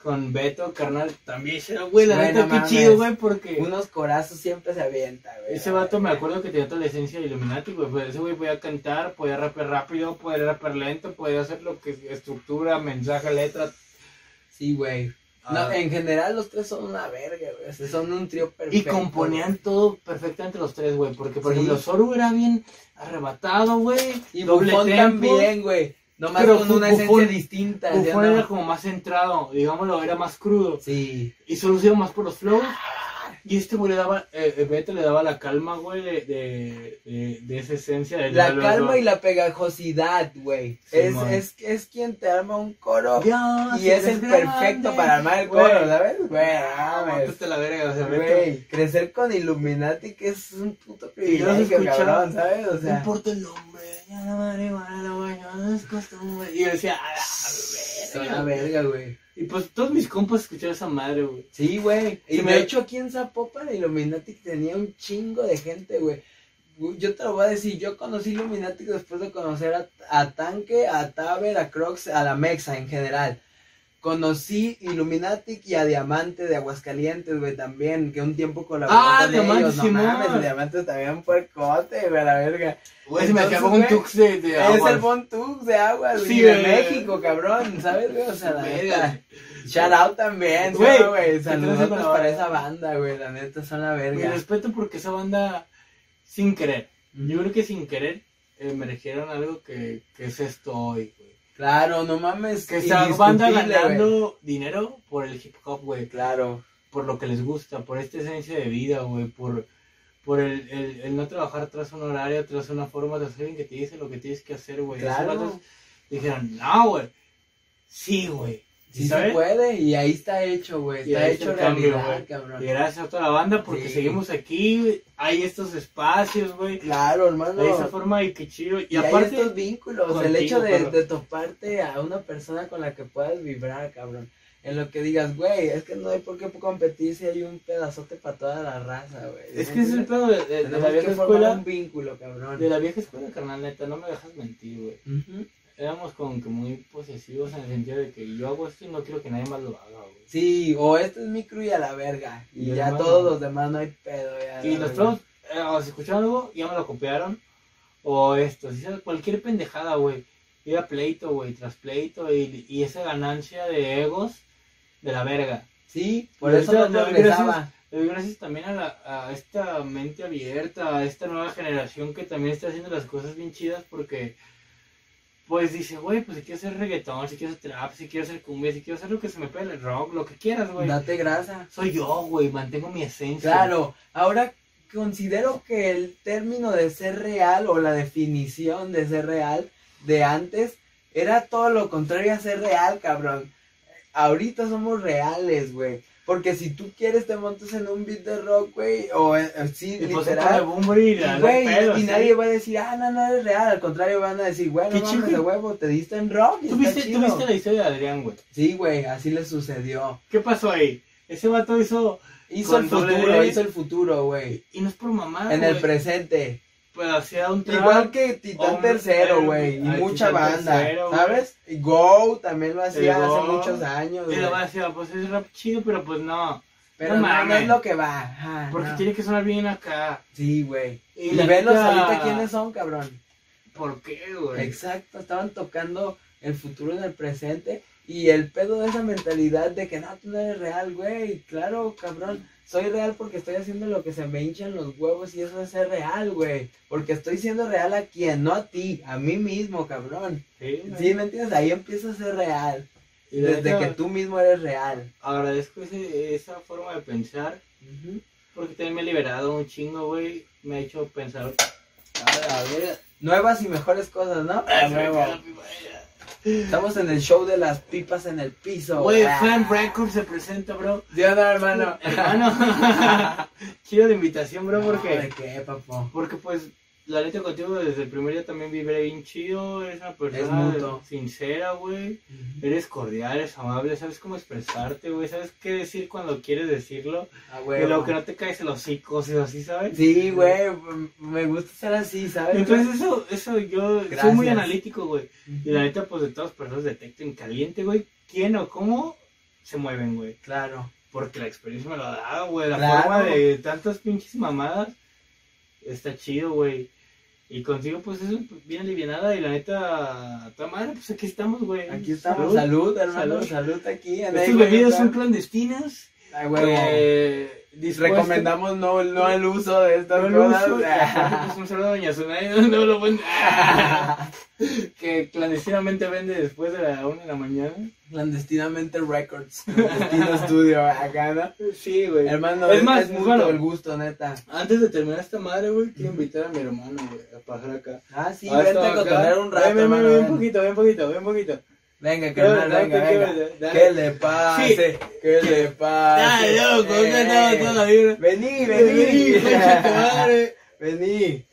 con Beto, carnal, también, güey, la neta, qué mames. chido, güey, porque... Unos corazos siempre se avienta, güey. Ese vato me acuerdo que tenía toda la esencia de Illuminati, güey. Pues ese güey podía cantar, podía rapear rápido, podía rapear lento, podía hacer lo que estructura, mensaje, letra. Sí, güey. No, Ah, en general los tres son una verga, güey. o sea, son un trío perfecto. y componían todo perfectamente los tres, güey. Porque, por Sí. ejemplo, Soru era bien arrebatado, güey. Y doble también, güey. Nomás Pero con una esencia distinta. ¿sí Bufón no? era como más centrado, digámoslo, era más crudo. Sí. Y solo se iba más por los flows. Y este güey le daba, eh, eh, Beto le daba la calma, güey, de, de, de, de esa esencia. De La calma y la pegajosidad, güey. Sí, es, es, es quien te arma un coro. Dios, y es el perfecto para armar el coro, ¿sabes? Güey, Ah, la verga, o sea, Beto. Güey, crecer con Illuminati que es un puto privilegio, cabrón, ¿sabes? O No sea, importa el nombre, ya la marihuana, güey, no es costumbre. Y yo decía, a son la una verga. verga, güey. Y pues todos mis compas escuchaban esa madre, güey. Sí, güey. Y de me- hecho aquí en Zapopan Illuminati tenía un chingo de gente, güey. Yo te lo voy a decir, yo conocí Illuminati después de conocer a, a Tanque, a Taber, a Crocs, a la Mexa en general. Conocí Illuminati y a Diamante de Aguascalientes, güey, también, que un tiempo colaboró Ah, con Diamante, ellos. No Simón. mames, Diamante también puercote, güey, a la verga. Güey, se me como un güey, tux de, de Es agua. el Bontux de agua, güey, Sí, de güey. México, cabrón, ¿sabes, güey? O sea, la Verga. Shout out también, ¿sí, Güey, no, güey. ¿qué Saludos para esa banda, güey. La neta son la Mi verga. respeto porque esa banda, sin querer, yo creo que sin querer, eh, merecieron algo que, que es esto hoy, güey. Claro, no mames. Que esa banda ganando dinero por el hip hop, güey. Claro. por lo que les gusta, por esta esencia de vida, güey, por, por el, el, el no trabajar tras un horario, tras una forma de hacer alguien que te dice lo que tienes que hacer, güey. Claro. dijeron, no, güey, sí, güey. Sí se ¿sabes? puede y ahí está hecho, güey. Está hecho está cambio, realidad, güey. cabrón. Y gracias a toda la banda porque Sí. seguimos aquí, hay estos espacios, güey, Claro, hermano. de esa forma y qué chido. Y, Y, hay aparte, estos vínculos, el hecho de, toparte a una persona con la que puedas vibrar, cabrón. En lo que digas, güey, es que no hay por qué competir si hay un pedazote para toda la raza, güey. es que es el pedo de, de- la vieja escuela, un vínculo, cabrón. de la vieja escuela, carnal, neta, no me dejas mentir, güey. Ujú. Éramos como que muy posesivos en el sentido de que yo hago esto y no quiero que nadie más lo haga, güey. Sí, o este es mi crew y a la verga. Y Y ya todos los demás no hay pedo. Ya, Y los pros, eh, o si escucharon algo, ya me lo copiaron. O esto, si cualquier pendejada, güey. Ir a pleito, güey, tras pleito y, y esa ganancia de egos de la verga. Sí, por Y eso no. Le doy gracias también a, la, a esta mente abierta, a esta nueva generación que también está haciendo las cosas bien chidas porque, pues dice, güey, pues si quiero hacer reggaetón, si quiero hacer trap, si quiero hacer cumbia, si quiero hacer lo que se me pegue el rock, lo que quieras, güey. Date grasa. Soy yo, güey, mantengo mi esencia. Claro, ahora considero que el término de ser real o la definición de ser real de antes era todo lo contrario a ser real, cabrón. Ahorita somos reales, güey. Porque si tú quieres te montas en un beat de rock, güey, o eh, sí, Y pues literal. y sí. nadie va a decir, ah, no, no eres real. Al contrario, van a decir, güey, no Qué mames de huevo, te diste en rock. y ¿Tú viste, tú chido". viste la historia de Adrián, güey. Sí, güey, así le sucedió. ¿Qué pasó ahí? Ese vato hizo. Hizo el futuro, hizo el futuro, güey. Y no es por mamá. en el presente. Pero hacía un trap. Igual que Titán Tercero, güey. Y ay, mucha Titán banda, Tercero. ¿sabes? Y Go también lo hacía hace Go. muchos años, Y banda decía, pues es rap chido, pero pues no. Pero no es lo que va. ajá, Porque no. tiene que sonar bien acá. Sí, güey. Y Y, neta- ahorita quiénes son, cabrón. ¿Por qué, güey? Exacto, estaban tocando el futuro en el presente. Y el pedo de esa mentalidad de que no, tú no eres real, güey. Claro, cabrón. Soy real porque estoy haciendo lo que se me hinchan los huevos y eso es ser real, güey. Porque estoy siendo real a quien, no a ti, a mí mismo, cabrón. Sí, güey. ¿Sí me entiendes? Ahí empieza a ser real. Y Desde que tú mismo eres real. Agradezco ese- esa forma de pensar porque también me ha liberado un chingo, güey. Me ha hecho pensar. A la verga. Nuevas y mejores cosas, ¿no? Ah, huevo. Estamos en el show de las pipas en el piso. Güey, Ah. Fan Records se presenta, bro. ¿Sí o no, hermano? Hermano, chido de invitación, bro, ¿De porque, qué, papo? porque pues, la neta contigo desde el primer día también vibré bien chido, eres una persona sincera, güey, eres cordial, eres amable, sabes cómo expresarte, güey, sabes qué decir cuando quieres decirlo, Ah, y güey. lo que no te caes en los hocicos y así, ¿sabes? Sí, güey, me gusta ser así, ¿sabes? Entonces eso, eso yo soy muy analítico, güey, y la neta pues de todas las personas detecto en caliente, güey, quién o cómo se mueven, güey. Claro. Porque la experiencia me lo da, güey. La Claro. forma de tantas pinches mamadas está chido, güey. Y contigo, pues, eso bien alivianada. Y la neta, toda madre, pues aquí estamos, güey. Aquí estamos. Salud, hermano. Salud. Salud, aquí. Estas bebidas son clandestinas. Dispuesto- Recomendamos no, no el uso de estas No cosas. uso. Un saludo a Doña Sunay, no lo vende. que clandestinamente vende después de la una de la mañana. Clandestinamente Records. Clandestino Studio, acá, ¿no? Sí, güey. Hermano, Es más, es mucho bueno. el gusto, neta. Antes de terminar esta madre, güey, quiero invitar a mi hermano, güey, a pasar acá. Ah, sí, vente a cotorrear un rato, Ven, ven, ven, hermano, ven, ven. un poquito, ven un poquito, ven un poquito. Venga, carnal, Dale, venga, venga. dale. ¿Qué le pase? ¿Qué le pase? Dale, loco, Eh, ¿qué tal toda la vida? Vení, Vení, vení. Vení.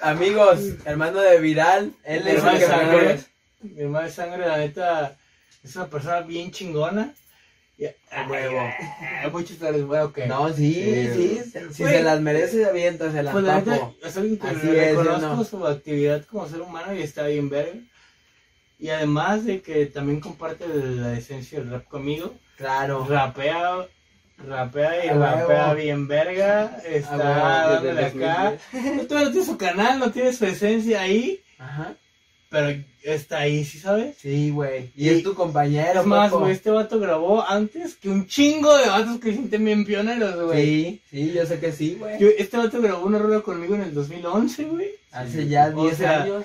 Amigos, hermano de Viral, él es el que sangre, mi hermano de sangre, la neta, es una persona bien chingona. Y, A huevo. Hay muchos tareas, bueno, que. No, sí, sí, Sí. si Güey. se las merece, avienta, se las Pues la neta, es alguien que Así es, ¿sí reconozco no? su actividad como ser humano y está bien verga. Y además de que también comparte la esencia del rap conmigo, Claro. rapea, rapea y A huevo. rapea bien verga, está dándole acá. No, no tiene su canal, no tiene su esencia ahí, Ajá. pero está ahí, ¿sí sabes? Sí, güey. Y, Y- es tu compañero, Es más, güey, este vato grabó antes que un chingo de vatos que se sienten bien pioneros, güey. Sí, sí, yo sé que sí, güey. Este vato grabó una rola conmigo en el 2011, güey. Hace ya O 10 sea, años.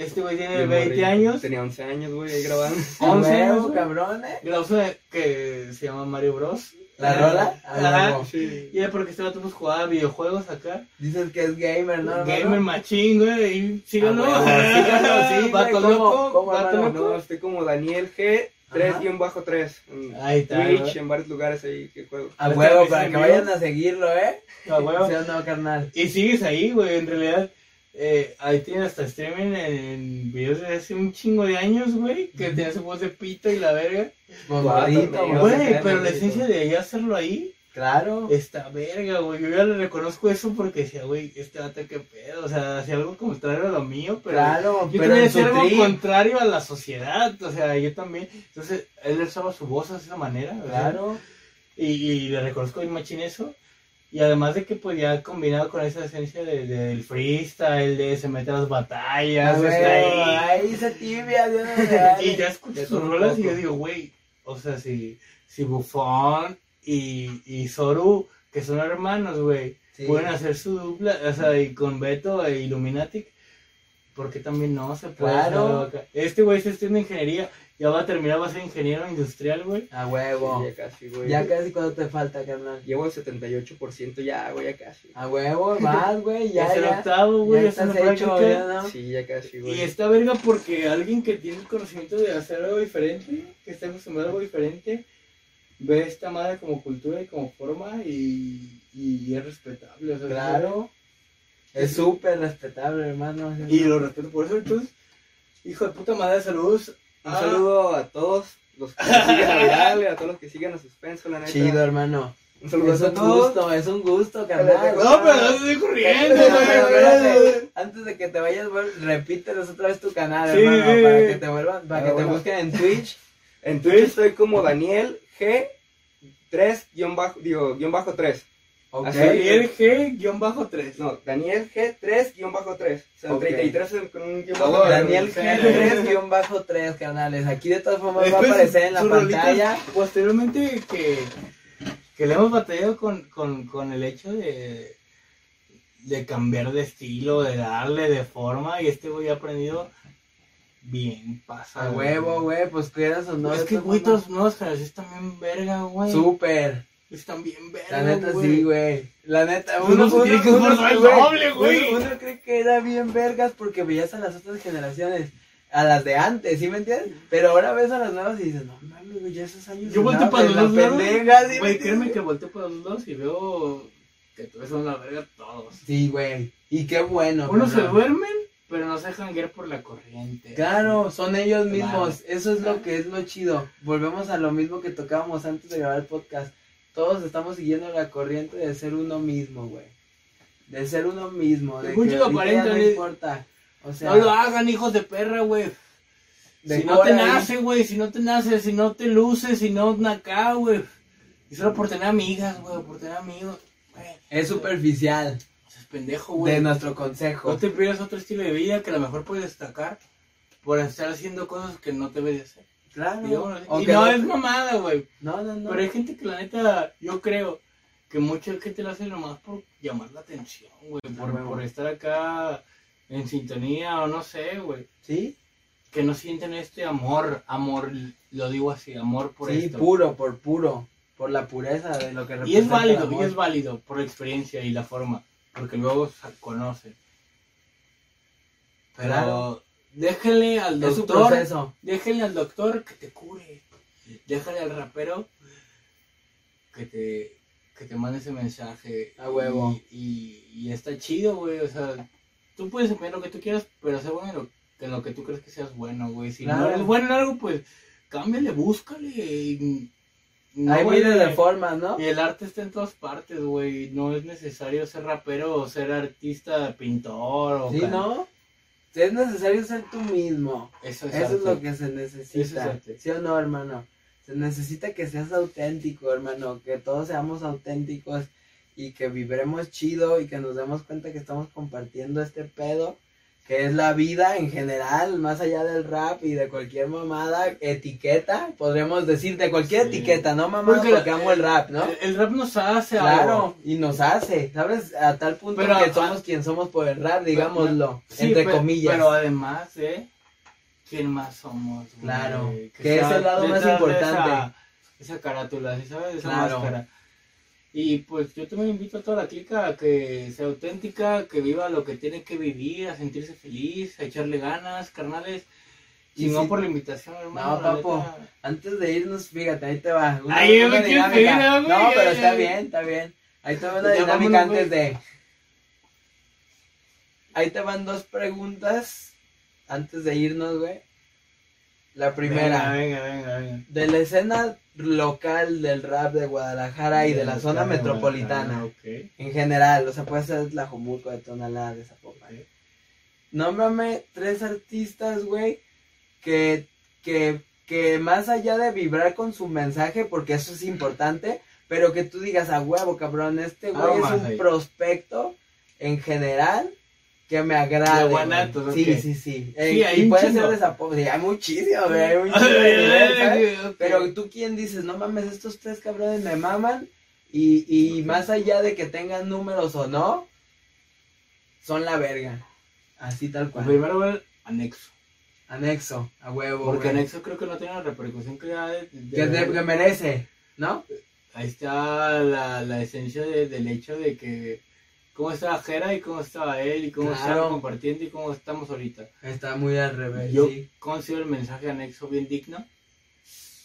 Este güey tiene Bien 20 morrito. años. Tenía 11 años, güey, ahí grabando. 11 Huevo, años, cabrón, eh. Grabó una que se llama Mario Bros. ¿La rola? Ajá. Sí. Y era porque este vato pues jugaba videojuegos acá. Dices que es gamer, ¿no? Gamer machín, güey. Y síganlo. Ah, síganlo, sí, Vato ¿cómo- loco. cómo, vato loco. No, estoy como Daniel G. 3-3. En Ahí está, Twitch, en varios lugares ahí que juego. A Está huevo, para que vayan a seguirlo, ¿eh? A huevo. ¿Sí o no, carnal? Y sigues ahí, güey. En realidad, eh, ahí tienes hasta streaming en videos de hace un chingo de años, güey. Que tenía su voz de pito y la verga. También. güey. Pero la bonito. esencia de ahí hacerlo ahí Claro. está verga, güey. Yo ya le reconozco eso porque decía, güey, este vato qué pedo. O sea, hacía algo contrario a lo mío, pero. Claro, Yo pero hacía algo trip. contrario a la sociedad, o sea, yo también. Entonces, él usaba su voz de esa manera, o sea, Claro. y, y le reconozco bien machín eso. Y además de que, pues, ya combinado con esa esencia de- del freestyle, de se mete a las batallas, está ahí. se tibia, Dios no Y ya escucho sus rolas y yo digo, güey, o sea, si, si Buffon y, y Zoru, que son hermanos, güey, Sí. pueden hacer su dupla, o sea, y con Beto e Illuminatic, ¿por qué también no se puede Claro. Este güey está estudiando ingeniería, ya va a terminar, va a ser ingeniero industrial, güey. A huevo. Sí, ya casi, güey. Ya casi cuánto te falta, carnal. Llevo el 78% ya, güey, ya casi. A huevo, más, güey, ya, es el octavo, güey, ya ya estás hecho, ya, ¿no? Sí, ya casi, güey. Y está verga porque alguien que tiene el conocimiento de hacer algo diferente, que está acostumbrado a algo diferente, ve esta madre como cultura y como forma y, y es respetable. o sea, Claro. Es súper respetable, hermano. Y lo respeto por eso. Entonces, hijo de puta madre, saludos. Un Ah, saludo a todos los que siguen a Vidal, a todos los que siguen a Suspenso, la neta. Chido, hermano. Un saludo Es a un todos. gusto, es un gusto, carnal. No, pero no estoy corriendo, güey. Antes de que te vayas, repítenos otra vez tu canal, Sí, hermano, para que te vuelvan, para Ah, que te busquen en Twitch. En Twitch estoy como Daniel G. 3 guion bajo, digo, guion bajo 3. Ok. Así Daniel G-3. No, Daniel G3 guion bajo 3. O sea, Ok. 33 es con un guion bajo Daniel sí. G3 guion bajo 3, carnales. Aquí de todas formas va a Después, aparecer en la pantalla. Posteriormente que, que le hemos batallado con, con, con el hecho de, de cambiar de estilo, de darle de forma, y este güey ha aprendido bien pasado. A huevo, güey, pues quieras o no. es que, güey, formas. todas las nuevas generaciones están bien verga, güey. Súper. Están bien verga, La neta güey. sí, güey. La neta, Uno uno, uno, tiene que uno- güey, doble, güey. Uno, uno cree que era bien vergas porque veías a las otras generaciones, a las de antes, ¿sí me entiendes? Pero ahora ves a las nuevas y dices, no mames, güey, ya esos años. Yo volteo para los dos lados. pendeja, ¿sí me Güey, créeme que volteo para los dos y veo que todos son la verga todos. Sí, güey. Y qué bueno. Unos se duermen, pero no se dejan guiar por la corriente. Claro, son ellos Claro. mismos. Eso es lo que es lo chido. Volvemos a lo mismo que tocábamos antes de grabar el podcast. Todos estamos siguiendo la corriente de ser uno mismo, güey. De ser uno mismo. De Muchos que ya aparentan, no importa. O sea, no lo hagan, hijos de perra, güey. Si no te nace, güey, si no te nace, si no te luces, si no acá, güey. Y solo por tener amigas, güey, por tener amigos. Es superficial Es pendejo, güey. de nuestro No consejo. te pierdas otro estilo de vida que a lo mejor puedes destacar por estar haciendo cosas que no debes de hacer. Claro. Digamos Y no es mamada, güey. No, no, no. Pero hay gente que la neta, yo creo que mucha gente lo hace nomás por llamar la atención, güey. Por, huevo. por estar acá en sintonía o no sé, güey. ¿Sí? Que no sienten este amor, amor, lo digo así, amor por sí, esto. puro, por puro. Por la pureza de lo que Y es representa el válido, amor. y es válido por la experiencia y la forma, porque luego se conocen. Pero Claro. Déjenle al Es doctor, déjenle al doctor que te cure. Déjale al rapero que te, que te mande ese mensaje. A huevo. Y, y, y está chido, güey. O sea, tú puedes empeñar lo que tú quieras, pero sé bueno en lo, en lo que tú crees que seas bueno, güey. Si no eres bueno en algo, pues cámbiale, búscale. y no Hay miles de formas, ¿no? y el arte está en todas partes, güey. No es necesario ser rapero o ser artista, pintor o Sí, can- ¿no? Es necesario ser tú mismo. Eso es, Eso es lo que se es necesita. arte. ¿Sí o no, hermano? Se necesita que seas auténtico, hermano. Que todos seamos auténticos y que vibremos chido y que nos demos cuenta que estamos compartiendo este pedo. Que es la vida en general, más allá del rap y de cualquier mamada, etiqueta, podríamos decir, de cualquier Sí. etiqueta, no mamada Porque porque, amo el rap, ¿no? El, el rap nos hace Claro, algo. y nos hace, ¿sabes? A tal punto Pero, que ah, somos quien somos por el rap, digámoslo, entre comillas. Pero además, ¿eh? ¿Quién más somos? güey? Claro, que es sea el lado más importante. Esa, esa carátula, ¿sí sabes? Esa Claro. máscara. Y pues yo también invito a toda la clica a que sea auténtica, que viva lo que tiene que vivir, a sentirse feliz, a echarle ganas, carnales. Y Y no sí. por la invitación, hermano. No, papo. neta. Antes de irnos, fíjate, ahí te va. Una, Ay, una dinámica. ¿no, pero está bien, está bien. Ahí te va una dinámica vámonos, antes de. Ahí te van dos preguntas antes de irnos, güey. La primera, Venga, venga, venga. venga. de la escena local del rap de Guadalajara y de la zona metropolitana. En general, o sea, puede ser Tlajomulco, de Tonalá, de Zapopan. Nómbrame tres artistas, güey, que, que, que más allá de vibrar con su mensaje, porque eso es importante, pero que tú digas, a huevo, cabrón, este güey Algo es un ahí. prospecto en general que me agrade. De. Guanatos, Sí, ok. sí, sí. Sí, Eh, hay y puede ser de Zapopan, sí, hay muchísimo, güey, hay un chingo de nivel, ¿sabes? Ok. Pero tú quién dices, no mames, estos tres cabrones me maman y, y más allá de que tengan números o no, son la verga. Así tal cual. primero el anexo. Anexo, a huevo. Porque güey. anexo creo que no tiene la repercusión que de- de- que, de- que merece, ¿no? Ahí está la, la esencia de- del hecho de que cómo estaba Jera y cómo estaba él y cómo Claro. estaban compartiendo y cómo estamos ahorita. Está muy al revés, Yo sí. considero el mensaje anexo bien digno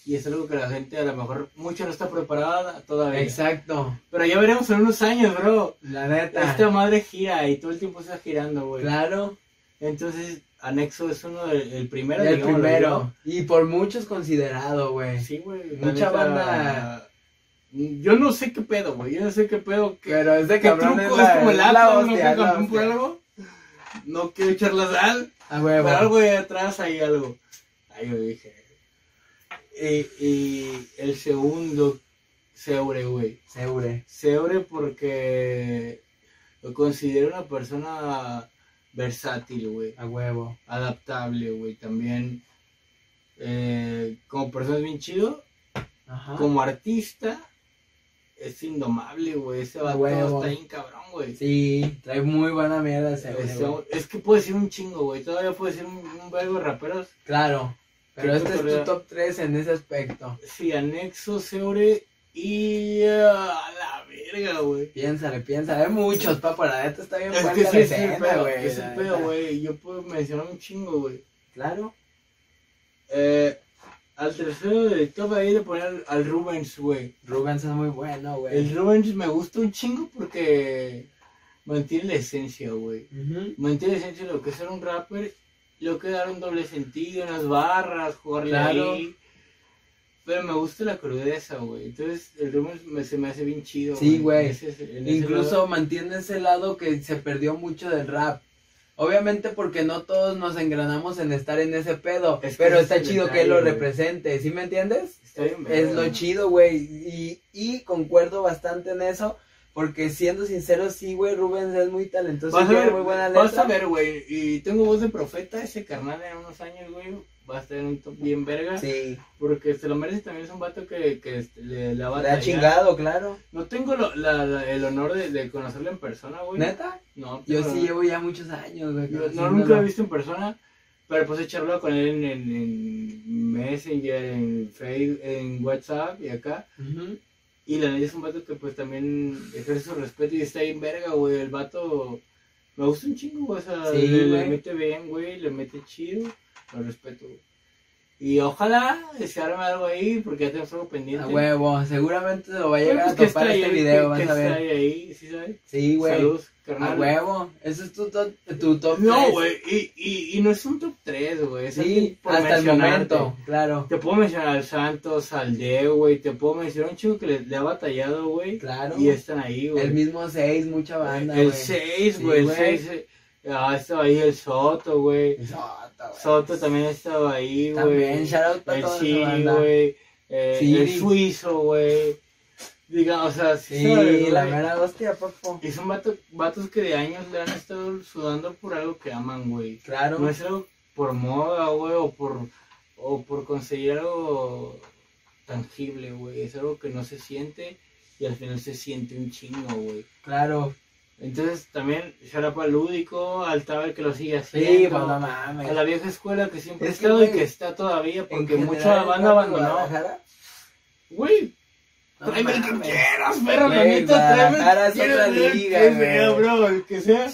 y es algo que la gente a lo mejor mucho no está preparada todavía. Exacto, Pero ya veremos en unos años, bro. la neta. Esta madre gira y todo el tiempo está girando, güey. Claro, Entonces, Anexo es uno del el primero. el primero. Y por muchos considerado, güey. Sí, güey. Mucha neta, banda- Yo no sé qué pedo, güey. Yo no sé qué pedo. ¿Qué, Pero ese qué cabrón truco es, como el Atlas? No la campeón por algo. No quiero echar la sal. A huevo. Pero algo de atrás hay algo. Ahí yo dije. Y, y el segundo Seure, güey. Seure. Seure porque lo considero una persona versátil, güey. A huevo. Adaptable, güey. También eh, como persona es bien chido. Ajá. Como artista es indomable, güey. Ese vato huevo. está bien cabrón, güey. Sí, trae muy buena mierda Ese- güey. es que puede ser un chingo, güey. Todavía puede ser un, un vergo de raperos. Claro. Pero este es tu top 3 en ese aspecto. Sí, anexo, Seure y ah, a la verga, güey. Piénsale, piénsale. Hay muchos, papo. La neta está bien Es que sí, escena, pedo, güey. es el pedo, güey. Yo puedo mencionar un chingo, güey. Claro. Eh, al tercero de top ahí le poner al, Rubens, güey. Rubens es muy bueno, güey. El Rubens me gusta un chingo porque mantiene la esencia, güey. Mantiene la esencia de lo que es ser un rapper, lo que dar un doble sentido, unas barras, jugarle Claro. ahí. Pero me gusta la crudeza, güey. Entonces el Rubens me- se me hace bien chido. Sí, güey. Incluso lado. mantiene ese lado que se perdió mucho del rap. Obviamente porque no todos nos engranamos en estar en ese pedo, Es que pero está chido que él lo represente, ¿sí me entiendes? Es lo chido, güey, y, y concuerdo bastante en eso, porque siendo sincero, sí, güey, Rubens es muy talentoso, Vas a tiene ver, muy buena vas letra. a ver, güey. Y tengo voz de profeta, ese carnal en unos años, güey. Va a estar en un top bien verga. Sí, Porque se lo merece también. Es un vato que, que este, le, la va le ha chingado, claro. No tengo lo- la- la- el honor de, de conocerlo en persona, güey. ¿Neta? No, Yo sí llevo ya muchos años, güey. no, nunca lo he visto en persona. Pero pues he charlado con él en, en, en Messenger, en Facebook, en WhatsApp y acá. Y la neta es un vato que pues también ejerce su respeto y está bien verga, güey. El vato me gusta un chingo. O sea, Sí, le, le mete bien, güey, le mete chido. Lo respeto. Y ojalá se arme algo ahí porque ya tenemos algo pendiente. A huevo, seguramente lo va a llegar pues, a topar este ahí, video, que- vas que a ver. está ahí, ¿sí sabes? Sí, güey. Salud, A carnal. huevo, ese es tu top, tu top No, tres. güey, y, y, y no es un top 3, güey. Sí, hasta el momento, claro. Te puedo mencionar al Santos, al Deo, güey. Te puedo mencionar un chico que le, le ha batallado, güey. Claro. Y están ahí, güey. El mismo 6, mucha banda, El güey. 6, Sí, güey. el güey. 6. Ah, estaba ahí el Soto, güey. Sota, güey. Soto también estaba ahí, güey. También, shout out para El Siri, güey. Eh, el Suizo, güey. Diga, o sea, sí, la mera hostia, papo. Y son vatos, vatos que de años le han estado sudando por algo que aman, güey. Claro. No es algo por moda, güey, o por, o por conseguir algo tangible, güey. Es algo que no se siente y al final se siente un chingo, güey. Claro. Entonces también, Sharapa Lúdico, al Taber que lo sigue Sí, haciendo. pues no a mames. la vieja escuela que siempre Es ha que, estado y güey, que está todavía, En porque mucha banda abandonó. Guadalajara, Güey, no tráeme el que quieras, perro, la neta, tráeme que es otra liga, que sea, bro, el que sea.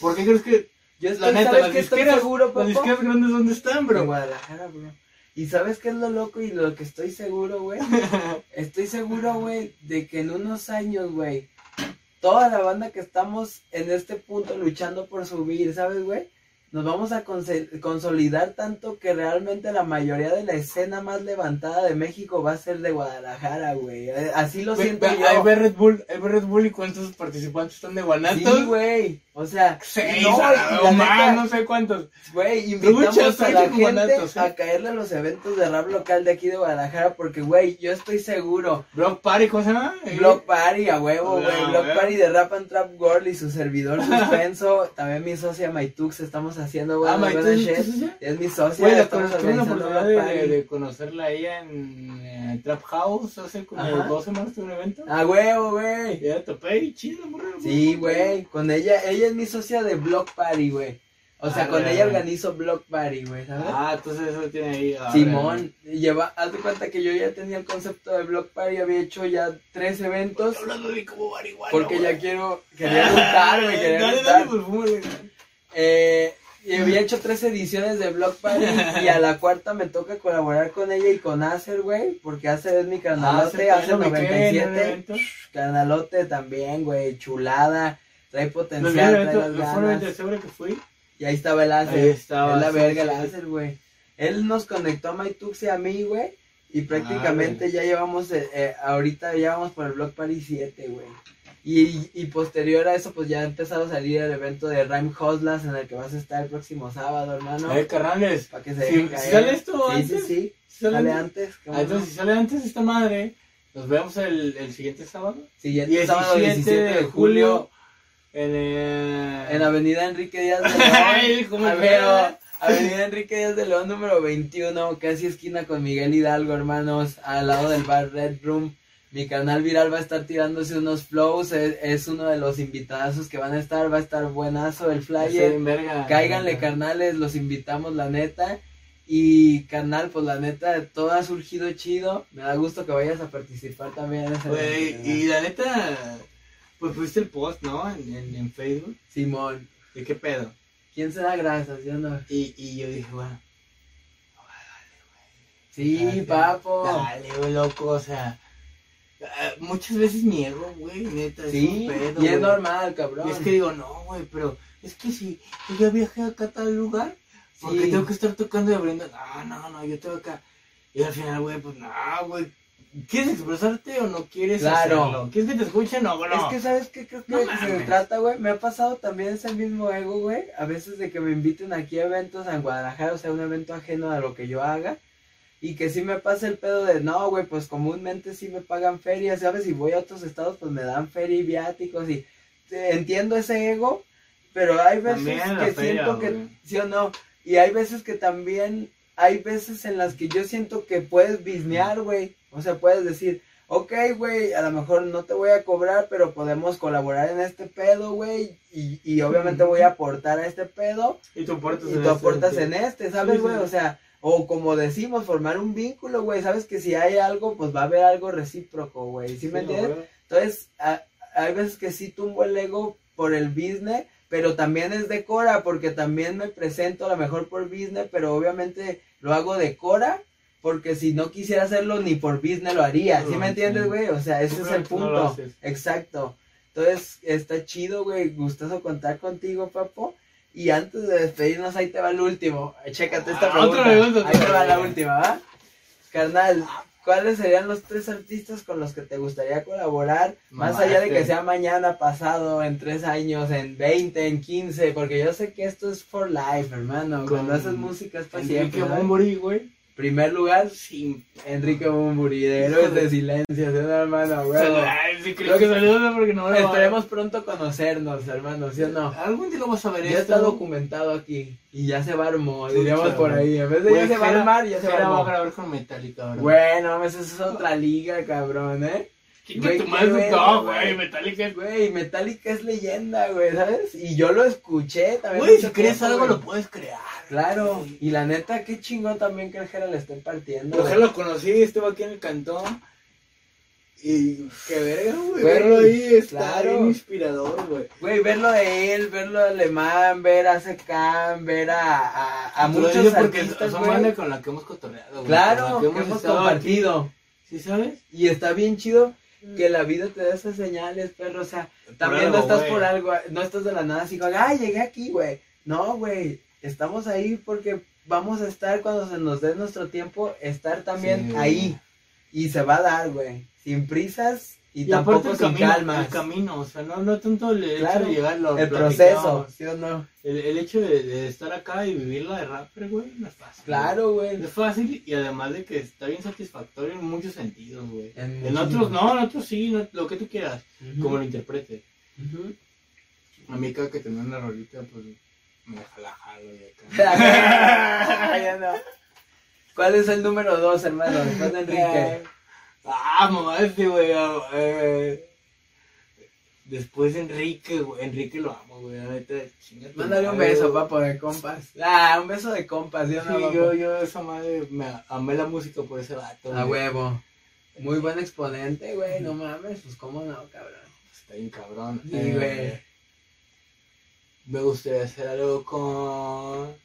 ¿Por qué crees que Yo la estoy, neta, ¿sabes las qué estoy seguro, las papo? disqueras grandes dónde están, En bro? Guadalajara, bro. ¿Y sabes qué es lo loco y lo que estoy seguro, güey? Estoy seguro, güey, de que en unos años, güey, toda la banda que estamos en este punto luchando por subir, ¿sabes, güey? Nos vamos a consolidar tanto que realmente la mayoría de la escena más levantada de México va a ser de Guadalajara, güey. Eh, Así lo Ve- siento ve- yo. Ahí ve Red Bull, ahí ve Red Bull y cuántos participantes están de Guanatos. Sí, güey. O sea, Seis, no, a la- más, no sé cuántos. Güey, Muchas invitamos a la gente Guanatos, ¿eh? a caerle a los eventos de rap local de aquí de Guadalajara porque, güey, yo estoy seguro. Block Party, ¿cómo se llama? Block Party, a huevo, güey. Block. Party de Rap and Trap Girl y su servidor suspenso. También mi socia Maitux estamos haciendo, güey. Ah. ¿tu socia? Es mi socia. Güey, tuve la oportunidad de, conocerla a ella en eh, Trap House hace como Ajá. dos semanas tuve un evento. A huevo, güey. Ya topé y chido, morra. Sí, güey. Con ella, ella es mi socia de Block Party, güey. O sea, Ah, con güey. ella organizo Block Party, güey, ¿sabes? Ah, entonces eso tiene ahí. ah, Simón, lleva, haz de cuenta que yo ya tenía el concepto de Block Party, había hecho ya tres eventos, Hablando de como marihuana. porque güey. ya quiero, quería juntar, güey, quería Dale, juntar. dale, fúmale. Eh, y había hecho tres ediciones de Block Party y a la cuarta me toca colaborar con ella y con Acer, güey, porque Acer es mi Ah, canalote, se Acer me quedé en un 97, evento. canalote también, güey, chulada, trae potencial, trae evento, las ganas. que fui. Y ahí estaba el Acer. Ahí estaba, Es la sí, verga el. Acer, güey. Él nos conectó a Maitux y a mí, güey. Y prácticamente Ah, ya llevamos, eh, eh, ahorita ya vamos por el Block Party 7, güey. Y, y posterior a eso, pues ya ha empezado a salir el evento de Rhyme Hoslas en el que vas a estar el próximo sábado, hermano. Eh, carnales. Para que se si- dejen si sale esto sí, antes, sí, sí. si sale Sale antes. antes. ¿cómo Ah, entonces, si sale antes esta madre, Nos vemos el, el siguiente sábado. Siguiente sábado 17 de julio En, eh... en Avenida Enrique Díaz de Ay, León. ¿cómo A se ver, llama? Avenida Enrique Díaz de León número 21, casi esquina con Miguel Hidalgo, hermanos, al lado del bar Red Room. Mi canal viral va a estar tirándose unos flows, es, es uno de los invitadazos que van a estar, va a estar buenazo el flyer. Sí, verga. Cáiganle, carnales, los invitamos, la neta. Y, carnal, pues la neta, todo ha surgido chido. Me da gusto que vayas a participar también en ese evento, y la neta, pues fuiste el post, ¿no? En, en, en Facebook. Simón, ¿De qué pedo? ¿quién se da grasas, yo no? Y, y yo dije, bueno, Sí, Dale, papo. dale, güey, loco, o sea, eh, muchas veces mi ego, güey, neta, es Sí, un pedo, y es normal, cabrón. Y es que digo, no, güey, pero es que si yo ya viajé acá a tal lugar, porque Sí. tengo que estar tocando y abriendo, no, no, no, yo tengo acá. Y al final, güey, pues no, güey, ¿quieres expresarte o no quieres Claro. hacerlo? ¿Quieres que te escuchen o no? Es que, ¿sabes qué? Creo que No se trata, güey. Me ha pasado también ese mismo ego, güey. A veces de que me inviten aquí a eventos en Guadalajara, o sea, un evento ajeno a lo que yo haga. Y que sí me pasa el pedo de, no, güey, pues comúnmente sí me pagan ferias, ¿sabes? Y voy a otros estados, pues me dan feria y viáticos. Y eh, entiendo ese ego, pero hay veces que feria, siento que, sí o no. Y hay veces que también, hay veces en las que yo siento que puedes bisnear, güey. O sea, puedes decir, ok, güey, a lo mejor no te voy a cobrar, pero podemos colaborar en este pedo, güey. Y, y obviamente voy a aportar a este pedo. Y tú aportas Y en tú este aportas sentido. en este, ¿sabes, Sí, güey? sí. O sea, o como decimos, formar un vínculo, güey. Sabes que si hay algo, pues va a haber algo recíproco, güey. ¿Sí, me Sí, entiendes? güey. Entonces, a- hay veces que sí tumbo el ego por el business, pero también es de Cora, porque también me presento a lo mejor por business, pero obviamente lo hago de Cora, porque si no quisiera hacerlo ni por business lo haría. ¿Sí me entiendes, güey? O sea, ese es el no punto. Exacto. Entonces, está chido, güey. Gustoso contar contigo, papo. Y antes de despedirnos, ahí te va el último. Chécate esta Ah, pregunta. otra pregunta, ahí te va la última, ¿va? Carnal, ¿cuáles serían los tres artistas con los que te gustaría colaborar? Más allá de que sea mañana, pasado, en tres años, en 20, en 15, porque yo sé que esto es for life, hermano. Cuando haces música es para siempre. güey. Primer lugar, Sin Enrique Bumburi, de Héroes de Silencio, ¿sí, hermano? güey. Ay, sí, creo que saludos porque no Esperemos pronto conocernos, hermano, ¿sí o no? Algún día lo vas a ver Ya esto. está documentado aquí y ya se va a armar, diríamos por ahí. En vez de Güey, ya se va a armar, ya se va a va a armar. grabar con Metallica ahora. Bueno, mames, esa es otra liga, cabrón, ¿eh? Chica, tu madre no, güey. Metallica. es- Güey, Metallica es leyenda, güey, ¿sabes? Y yo lo escuché también. Güey, si crees tiempo, algo güey. lo puedes crear. Claro, y la neta, qué chingón también que el Jera le estén partiendo. Güey. lo conocí, estuvo aquí en el cantón. Y qué verga, güey. Verlo ahí está claro. bien inspirador, güey. Güey, verlo de él, verlo de Alemán, ver a Secan, ver a, a, a muchos artistas, son banda con la que hemos cotorreado, güey. Claro, con la que hemos compartido. aquí. ¿Sí sabes? Y está bien chido que la vida te da esas señales, perro. O sea, también algo, no estás por algo, no estás de la nada así como, ay, llegué aquí, güey. No, güey, estamos ahí porque vamos a estar cuando se nos dé nuestro tiempo, estar también Sí. ahí. Y se va a dar, güey. Sin prisas y, Y tampoco el sin camino, calmas. el camino, o sea, no, no tanto el hecho Claro, de llegar, lo El proceso, ¿sí o no? El, el hecho de, de estar acá y vivirla de rapper, güey, no es fácil. Claro, güey. Es fácil y además de que está bien satisfactorio en muchos sentidos, güey. En otros no, en otros sí, no- lo que tú quieras, como lo interpretes. Ujú. A mí cada que tenía una rolita, pues me deja la jalo y acá. Ya no. ¿Cuál es el número dos, hermano? De Enrique. Ah, mamá, este, güey. eh, Después Enrique, güey. Enrique lo amo, güey. Tu Mándale un beso, papo, de compas. Ah, un beso de compas, ¿sí o no, Sí, papo? yo, yo esa madre, me amé la música por ese vato. A güey. huevo. Muy buen exponente, güey. No mames, pues cómo no, cabrón. Está bien cabrón. Sí, Eh, güey. Me gustaría hacer algo con.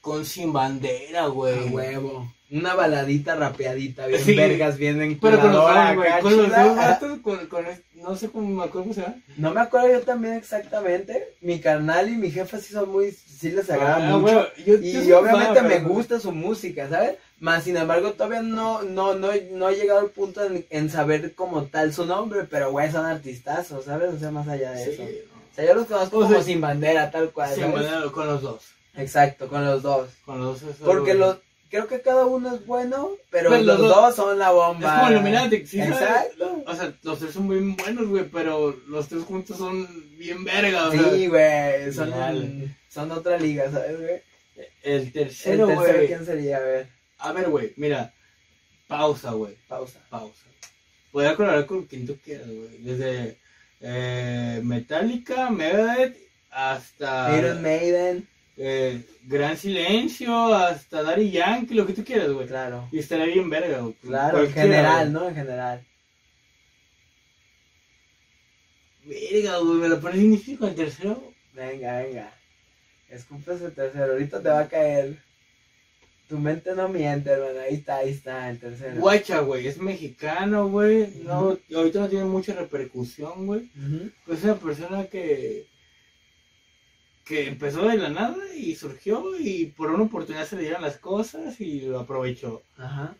Con Sin Bandera, A güey. huevo. Una baladita rapeadita, bien Sí. vergas, bien Pero enculadora acá, Con los dos vatos, con, con no sé cómo me acuerdo cómo se llama. No me acuerdo yo también exactamente. Mi carnal y mi jefa sí son muy, sí les agrada Ah, mucho. yo- Y yo obviamente fan, me pero- gusta su música, ¿sabes? Más sin embargo, todavía no, no, no, no he llegado al punto en, en saber como tal su nombre, pero güey, son artistazos, ¿sabes? O sea, más allá de Sí, eso. O sea, yo los conozco O como sea, sin bandera, tal cual. Sin. Bandera, con los dos. Exacto, con los dos. Con los dos. Porque los, creo que cada uno es bueno, pero Pero los los dos son la Es bomba. como Illuminati, ¿sí? Exacto. O sea, los tres son muy buenos, güey, pero los tres juntos son bien verga, sea. Sí, güey, son, son otra liga, ¿sabes, güey? El El tercero, tercero, güey. ¿quién sería? A ver, A ver, güey, mira. Pausa, güey. pausa. Pausa. Podría colaborar con quien tú quieras, güey. Desde eh, Metallica, Megadeth, hasta Iron Maiden, eh, Gran Silencio, hasta Daddy Yankee, lo que tú quieras, güey. claro. Y estaría bien verga, güey. Claro, en general, güey. ¿no? En general. Verga, güey, me lo pones difícil con el tercero. Venga, venga. Escupe ese tercero, ahorita te va a caer. Tu mente no miente, hermano. Ahí está, ahí está, el tercero. Guacha, güey, es mexicano, güey. No, ahorita no tiene mucha repercusión, güey. Pues es una persona que que empezó de la nada y surgió y por una oportunidad se le dieron las cosas y lo aprovechó. Ajá.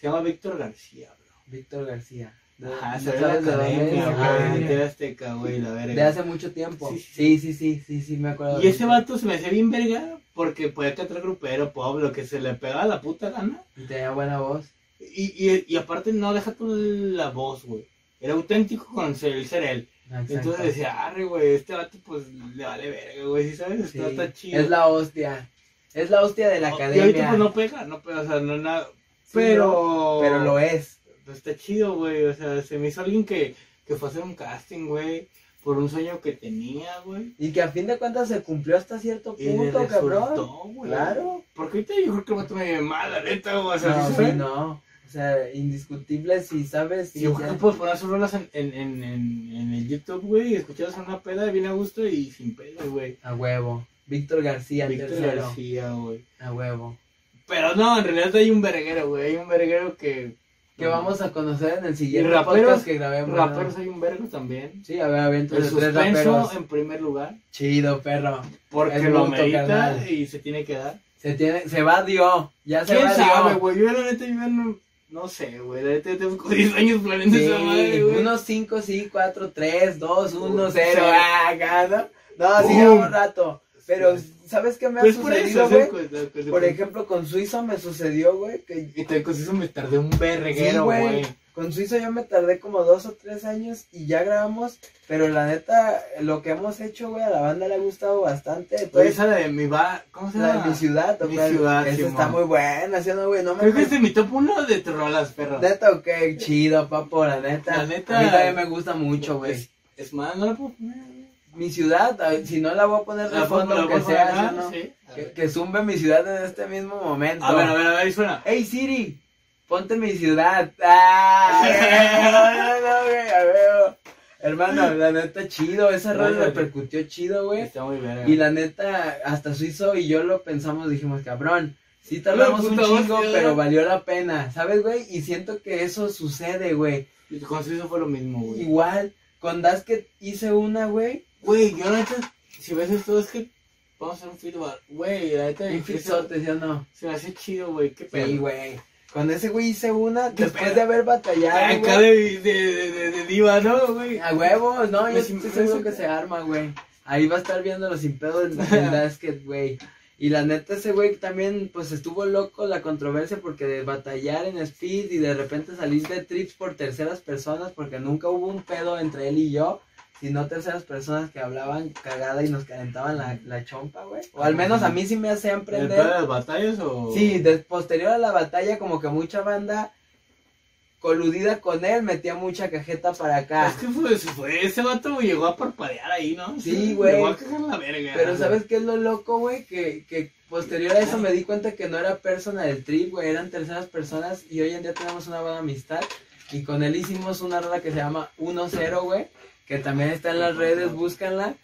Se llama Víctor García, bro. Víctor García. ¿De- Ajá, no se ve la sabes de dónde academia, es? güey, de TV Azteca, güey, la verga. De hace mucho tiempo. Sí, Sí, sí. sí, sí, me acuerdo. Y ese vato se me hacía bien verga porque podía cantar grupero, pop, lo que se le pegaba la puta gana. Y tenía buena voz. Y, y, y aparte no deja tú la voz, güey. Era auténtico con ser, el ser él. Exacto. Entonces decía, arre, güey, este vato pues le vale verga, güey, ¿sí sabes? Sí, Está, chido. Es la hostia. Es la hostia de la Y academia. ahorita pues no pega, no pega, o sea, no nada. Sí, pero... pero lo es. Pues, está chido, güey, o sea, se me hizo alguien que, que fue a hacer un casting, güey, por un sueño que tenía, güey. Y que a fin de cuentas se cumplió hasta cierto Y punto, cabrón. resultó, güey. Claro. Porque ahorita yo creo que el vato me mal, la neta, güey, o sea, No, ¿sí no. O sea, indiscutible si sabes. Y si yo creo ya- que puedes poner sus rolas en, en, en, en, en el YouTube, güey, y escucharlas en una peda bien a gusto y sin pedo, güey. A huevo. Víctor García, el Víctor tercero. García, güey. A huevo. Pero no, en realidad hay un verguero, güey. Hay un verguero que. Que vamos a conocer en el siguiente Y raperos- podcast que grabemos. ¿no? Raperos hay un vergo también. Sí, a ver, a ver, El entonces tres suspenso raperos. en primer lugar. Chido, perro. Porque Es lo carnal. y se tiene que dar. Se tiene, se va Dio. Ya se ¿Quién va sabe, Dio. güey? Yo la neta, yo no, no sé, güey. Yo tengo como 10 años planeando esa madre, Sí, güey. unos 5, sí, 4, 3, 2, 1, Sí. 0. Acá, ¿no? No, sí, Boom. lleva un rato. Pero, ¿sabes qué me ha Pues por sucedido, güey? ¿sí? Pues, pues, Por pues, ejemplo, con Suizo me sucedió, güey, que Y con eso me tardé un Sí, verguero, güey. güey. Con Suizo yo me tardé como dos o tres años y ya grabamos, pero la neta, lo que hemos hecho, güey, a la banda le ha gustado bastante. Entonces, esa de mi va, ¿cómo se la llama? de mi ciudad, Mi ciudad, esa está muy buena, ¿sí no, güey? No me Creo que es de mi top 1 de tus rolas, perro. Neta, ok, chido, papo, la neta. La neta- A mí también me gusta mucho, güey. Es, es más, no la puedo poner, güey. Mi ciudad, si no la voy a poner de fondo, puedo sea, poner, ¿sí o no? sí. Que, que zumbe mi ciudad en este mismo momento. A ver, a ver, a ver, ahí suena. Hey Siri, ponte mi ciudad. Ah, no, no, güey, a ver. Hermano, la neta chido, esa rola Órale. repercutió chido, güey. Está muy verga. Y la neta, hasta Suizo y yo lo pensamos, dijimos, cabrón, sí tardamos un chingo, hostia. pero valió la pena, ¿sabes, güey? Y siento que eso sucede, güey. Con Suizo fue lo mismo, güey. Igual, con Dasket hice una, güey, Güey, yo la neta, si ves esto, es que vamos a hacer un feedback. Güey, la neta, un fitzote, ¿sí o no? se me hace chido, güey. Qué pedo. Sí, güey. Con ese güey hice una, ¿Qué después pedo? de haber batallado, Acá de, de, de, de, de diva, ¿no, güey? A huevo, no, yo Me estoy sim- seguro que se arma, güey. Ahí va a estar viendo los sin pedos en en basket, güey. Y la neta, ese güey también, pues estuvo loco la controversia porque de batallar en speed y de repente salir de trips por terceras personas, porque nunca hubo un pedo entre él y yo, sino terceras personas que hablaban cagada y nos calentaban la, la chompa, güey. O al menos a mí sí me hacían ¿El prender. pedo de las batallas o...? Sí, de- posterior a la batalla, como que mucha banda coludida con él metía mucha cajeta para acá. Es que fue, fue ese vato llegó a parpadear ahí, ¿no? Sí, güey. Llegó a cagar la verga. Pero ¿sabes qué es lo loco, güey? Que, que posterior a eso me di cuenta que no era persona del trip, güey, eran terceras personas y hoy en día tenemos una buena amistad. Y con él hicimos una rola que se llama 1-0, güey, que también está en las redes, búscanla.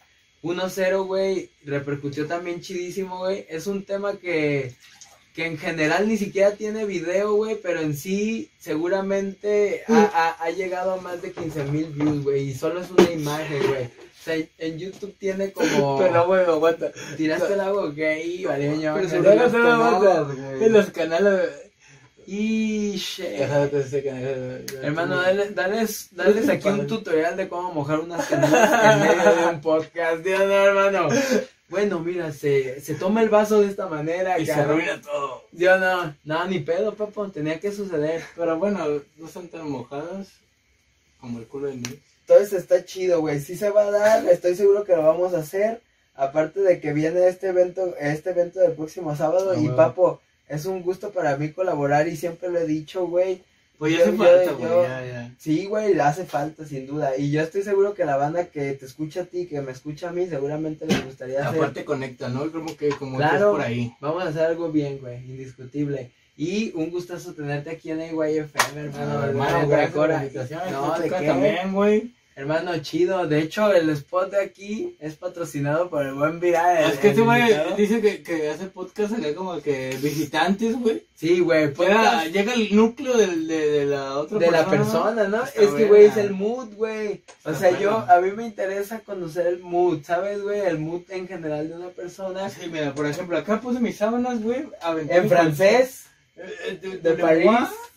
1-0, güey, repercutió también chidísimo, güey. Es un tema que, que en general ni siquiera tiene video, güey, pero en sí seguramente ha, ha- ha llegado a más de 15 mil views, güey, y solo es una imagen, güey. O sea, en YouTube tiene como... Pero, güey, aguanta. Tiraste el agua gay, valeño. Pero no, conoces, En los canales... Y canal. Hermano, dale, dales, dales aquí un tutorial de cómo mojar unas canelas en medio de un podcast. Dios, no, hermano. bueno, mira, se, se toma el vaso de esta manera. Y se arruina todo. Yo no, no, ni pedo, papo, tenía que suceder. Pero bueno, no son tan mojadas como el culo de mí. Entonces está chido, güey. Sí se va a dar, estoy seguro que lo vamos a hacer. Aparte de que viene este evento, este evento del próximo sábado. Ah, y papo, es un gusto para mí colaborar y siempre lo he dicho, güey. Pues ya hace falta, güey. yo- Ya, ya. Sí, güey, le hace falta, sin duda. Y yo estoy seguro que la banda que te escucha a ti, que me escucha a mí, seguramente les gustaría hacer. Aparte conecta, ¿no? Como que como Claro. por ahí. Vamos a hacer algo bien, güey, indiscutible. Y un gustazo tenerte aquí en AYFM, hermano. Ah, de hermano, verdad, gracias por la invitación. No, ¿de qué? también, güey. Hermano, chido. De hecho, el spot de aquí es patrocinado por el buen Viral. Es que este güey dice que, que hace podcast acá como que visitantes, güey. Sí, güey, Llega, llega el núcleo del, de, de la otra de la persona, ¿no? Está Es que, güey, es el mood, güey. O sea, yo, a mí me interesa conocer el mood, ¿sabes, güey? El mood en general de una persona. Sí, mira, por ejemplo, acá puse mis sábanas, güey. En francés, eh, eh, de, de París.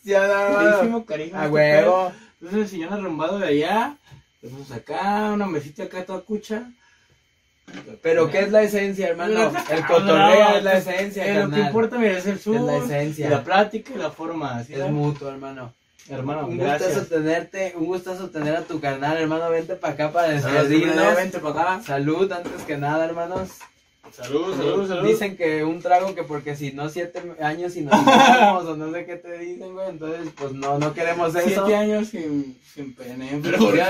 Ya, no, Carísimo, carísimo. A este huevo. Entonces el sillón arrumbado de allá. Acá, una mesita acá toda cucha. Pero, ¿qué es la esencia, hermano? El Ah, cotorreo no, es la esencia, eh, Lo que importa, mira, es el sur. Es la esencia. La plática y la forma. ¿sí, Es mutuo, hermano. Hermano, Un gracias. gustazo tenerte, un gustazo tener a tu carnal, hermano. Vente para acá para Salud, despedirnos. Vente para acá. Salud, antes que nada, hermanos. Salud, salud, salud. Dicen que un trago que porque si no siete años y nos vamos o no sé qué te dicen, güey. Entonces, pues no, no queremos eso. Siete años sin, sin pene. Pero ¿por lo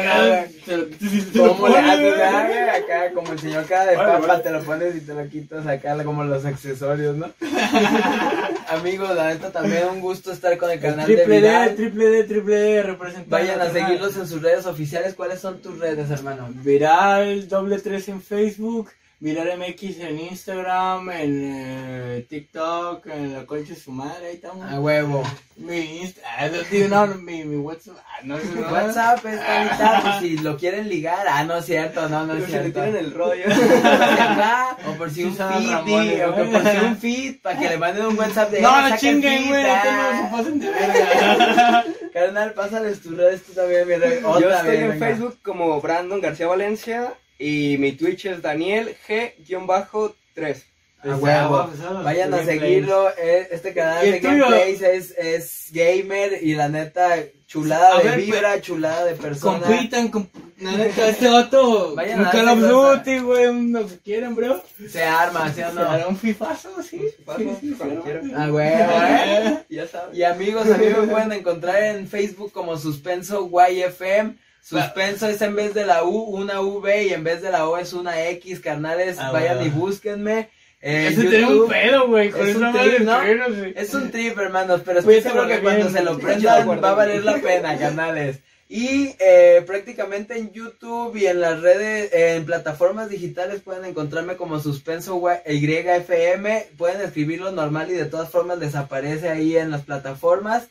¿Cómo le haces, ah? Acá, como el señor cara de Vale, papa, vale. te lo pones y te lo quitas acá, como los accesorios, ¿no? Amigos, la neta, también un gusto estar con el El canal de Triple D, triple D, triple D, representando. Vayan a seguirlos en sus redes oficiales. ¿Cuáles son tus redes, hermano? Viral doble 3 en Facebook, Viral MX en Instagram, en eh, TikTok, en la concha de su madre, ahí estamos. A huevo. Mi Insta, ah, no, tío, no, mi, mi WhatsApp, ah, no, no. WhatsApp es ahorita, pues si lo quieren ligar, ah, no es cierto, no, no es Pero si le cierto. tiran el rollo. O por si un feed, o que por si un feed, para que le manden un WhatsApp de No, "Eh, no chinguen, güey, no, ah". se pasen de verga. Carnal, pásales tus redes tú también, mi. Yo estoy en venga. Facebook como Brandon García Valencia y mi Twitch es Daniel G-3. A huevo. Vayan a seguirlo. eh, Este canal ¿Y de tuyo? gameplays es, es gamer y la neta, chulada A de ver, vibra, chulada de persona. Compitan, con la neta, este vato, Vayan un a Call darse of cuenta. Duty, güey, un lo que quieran, bro. Se arma, ¿sí o Se no? un fifazo, sí. Sí, cuando sí. quiera. A huevo, eh. Ya sabes. Y amigos, a mí me pueden encontrar en Facebook como Suspenso YFM. Suspenso es en vez de la U, una V y en vez de la O es una X, carnales. Ah, vayan bueno. y búsquenme. En Ese tiene un pedo, güey, Es un trip, ¿no? de frenos, güey. Es un trip, hermanos, pero estoy seguro que cuando se lo prendan va a valer la pena, canales. Y eh, prácticamente en YouTube y en las redes, en plataformas digitales pueden encontrarme como Suspenso YFM. Pueden escribirlo normal y de todas formas les aparece ahí en las plataformas.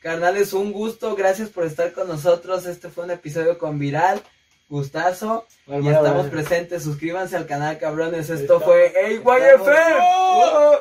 Carnales, un gusto, gracias por estar con nosotros. Este fue un episodio con Viral. Gustazo. Bueno, Y bueno, estamos bueno. presentes. Suscríbanse al canal, cabrones. Esto fue AYFM. ¡Oh!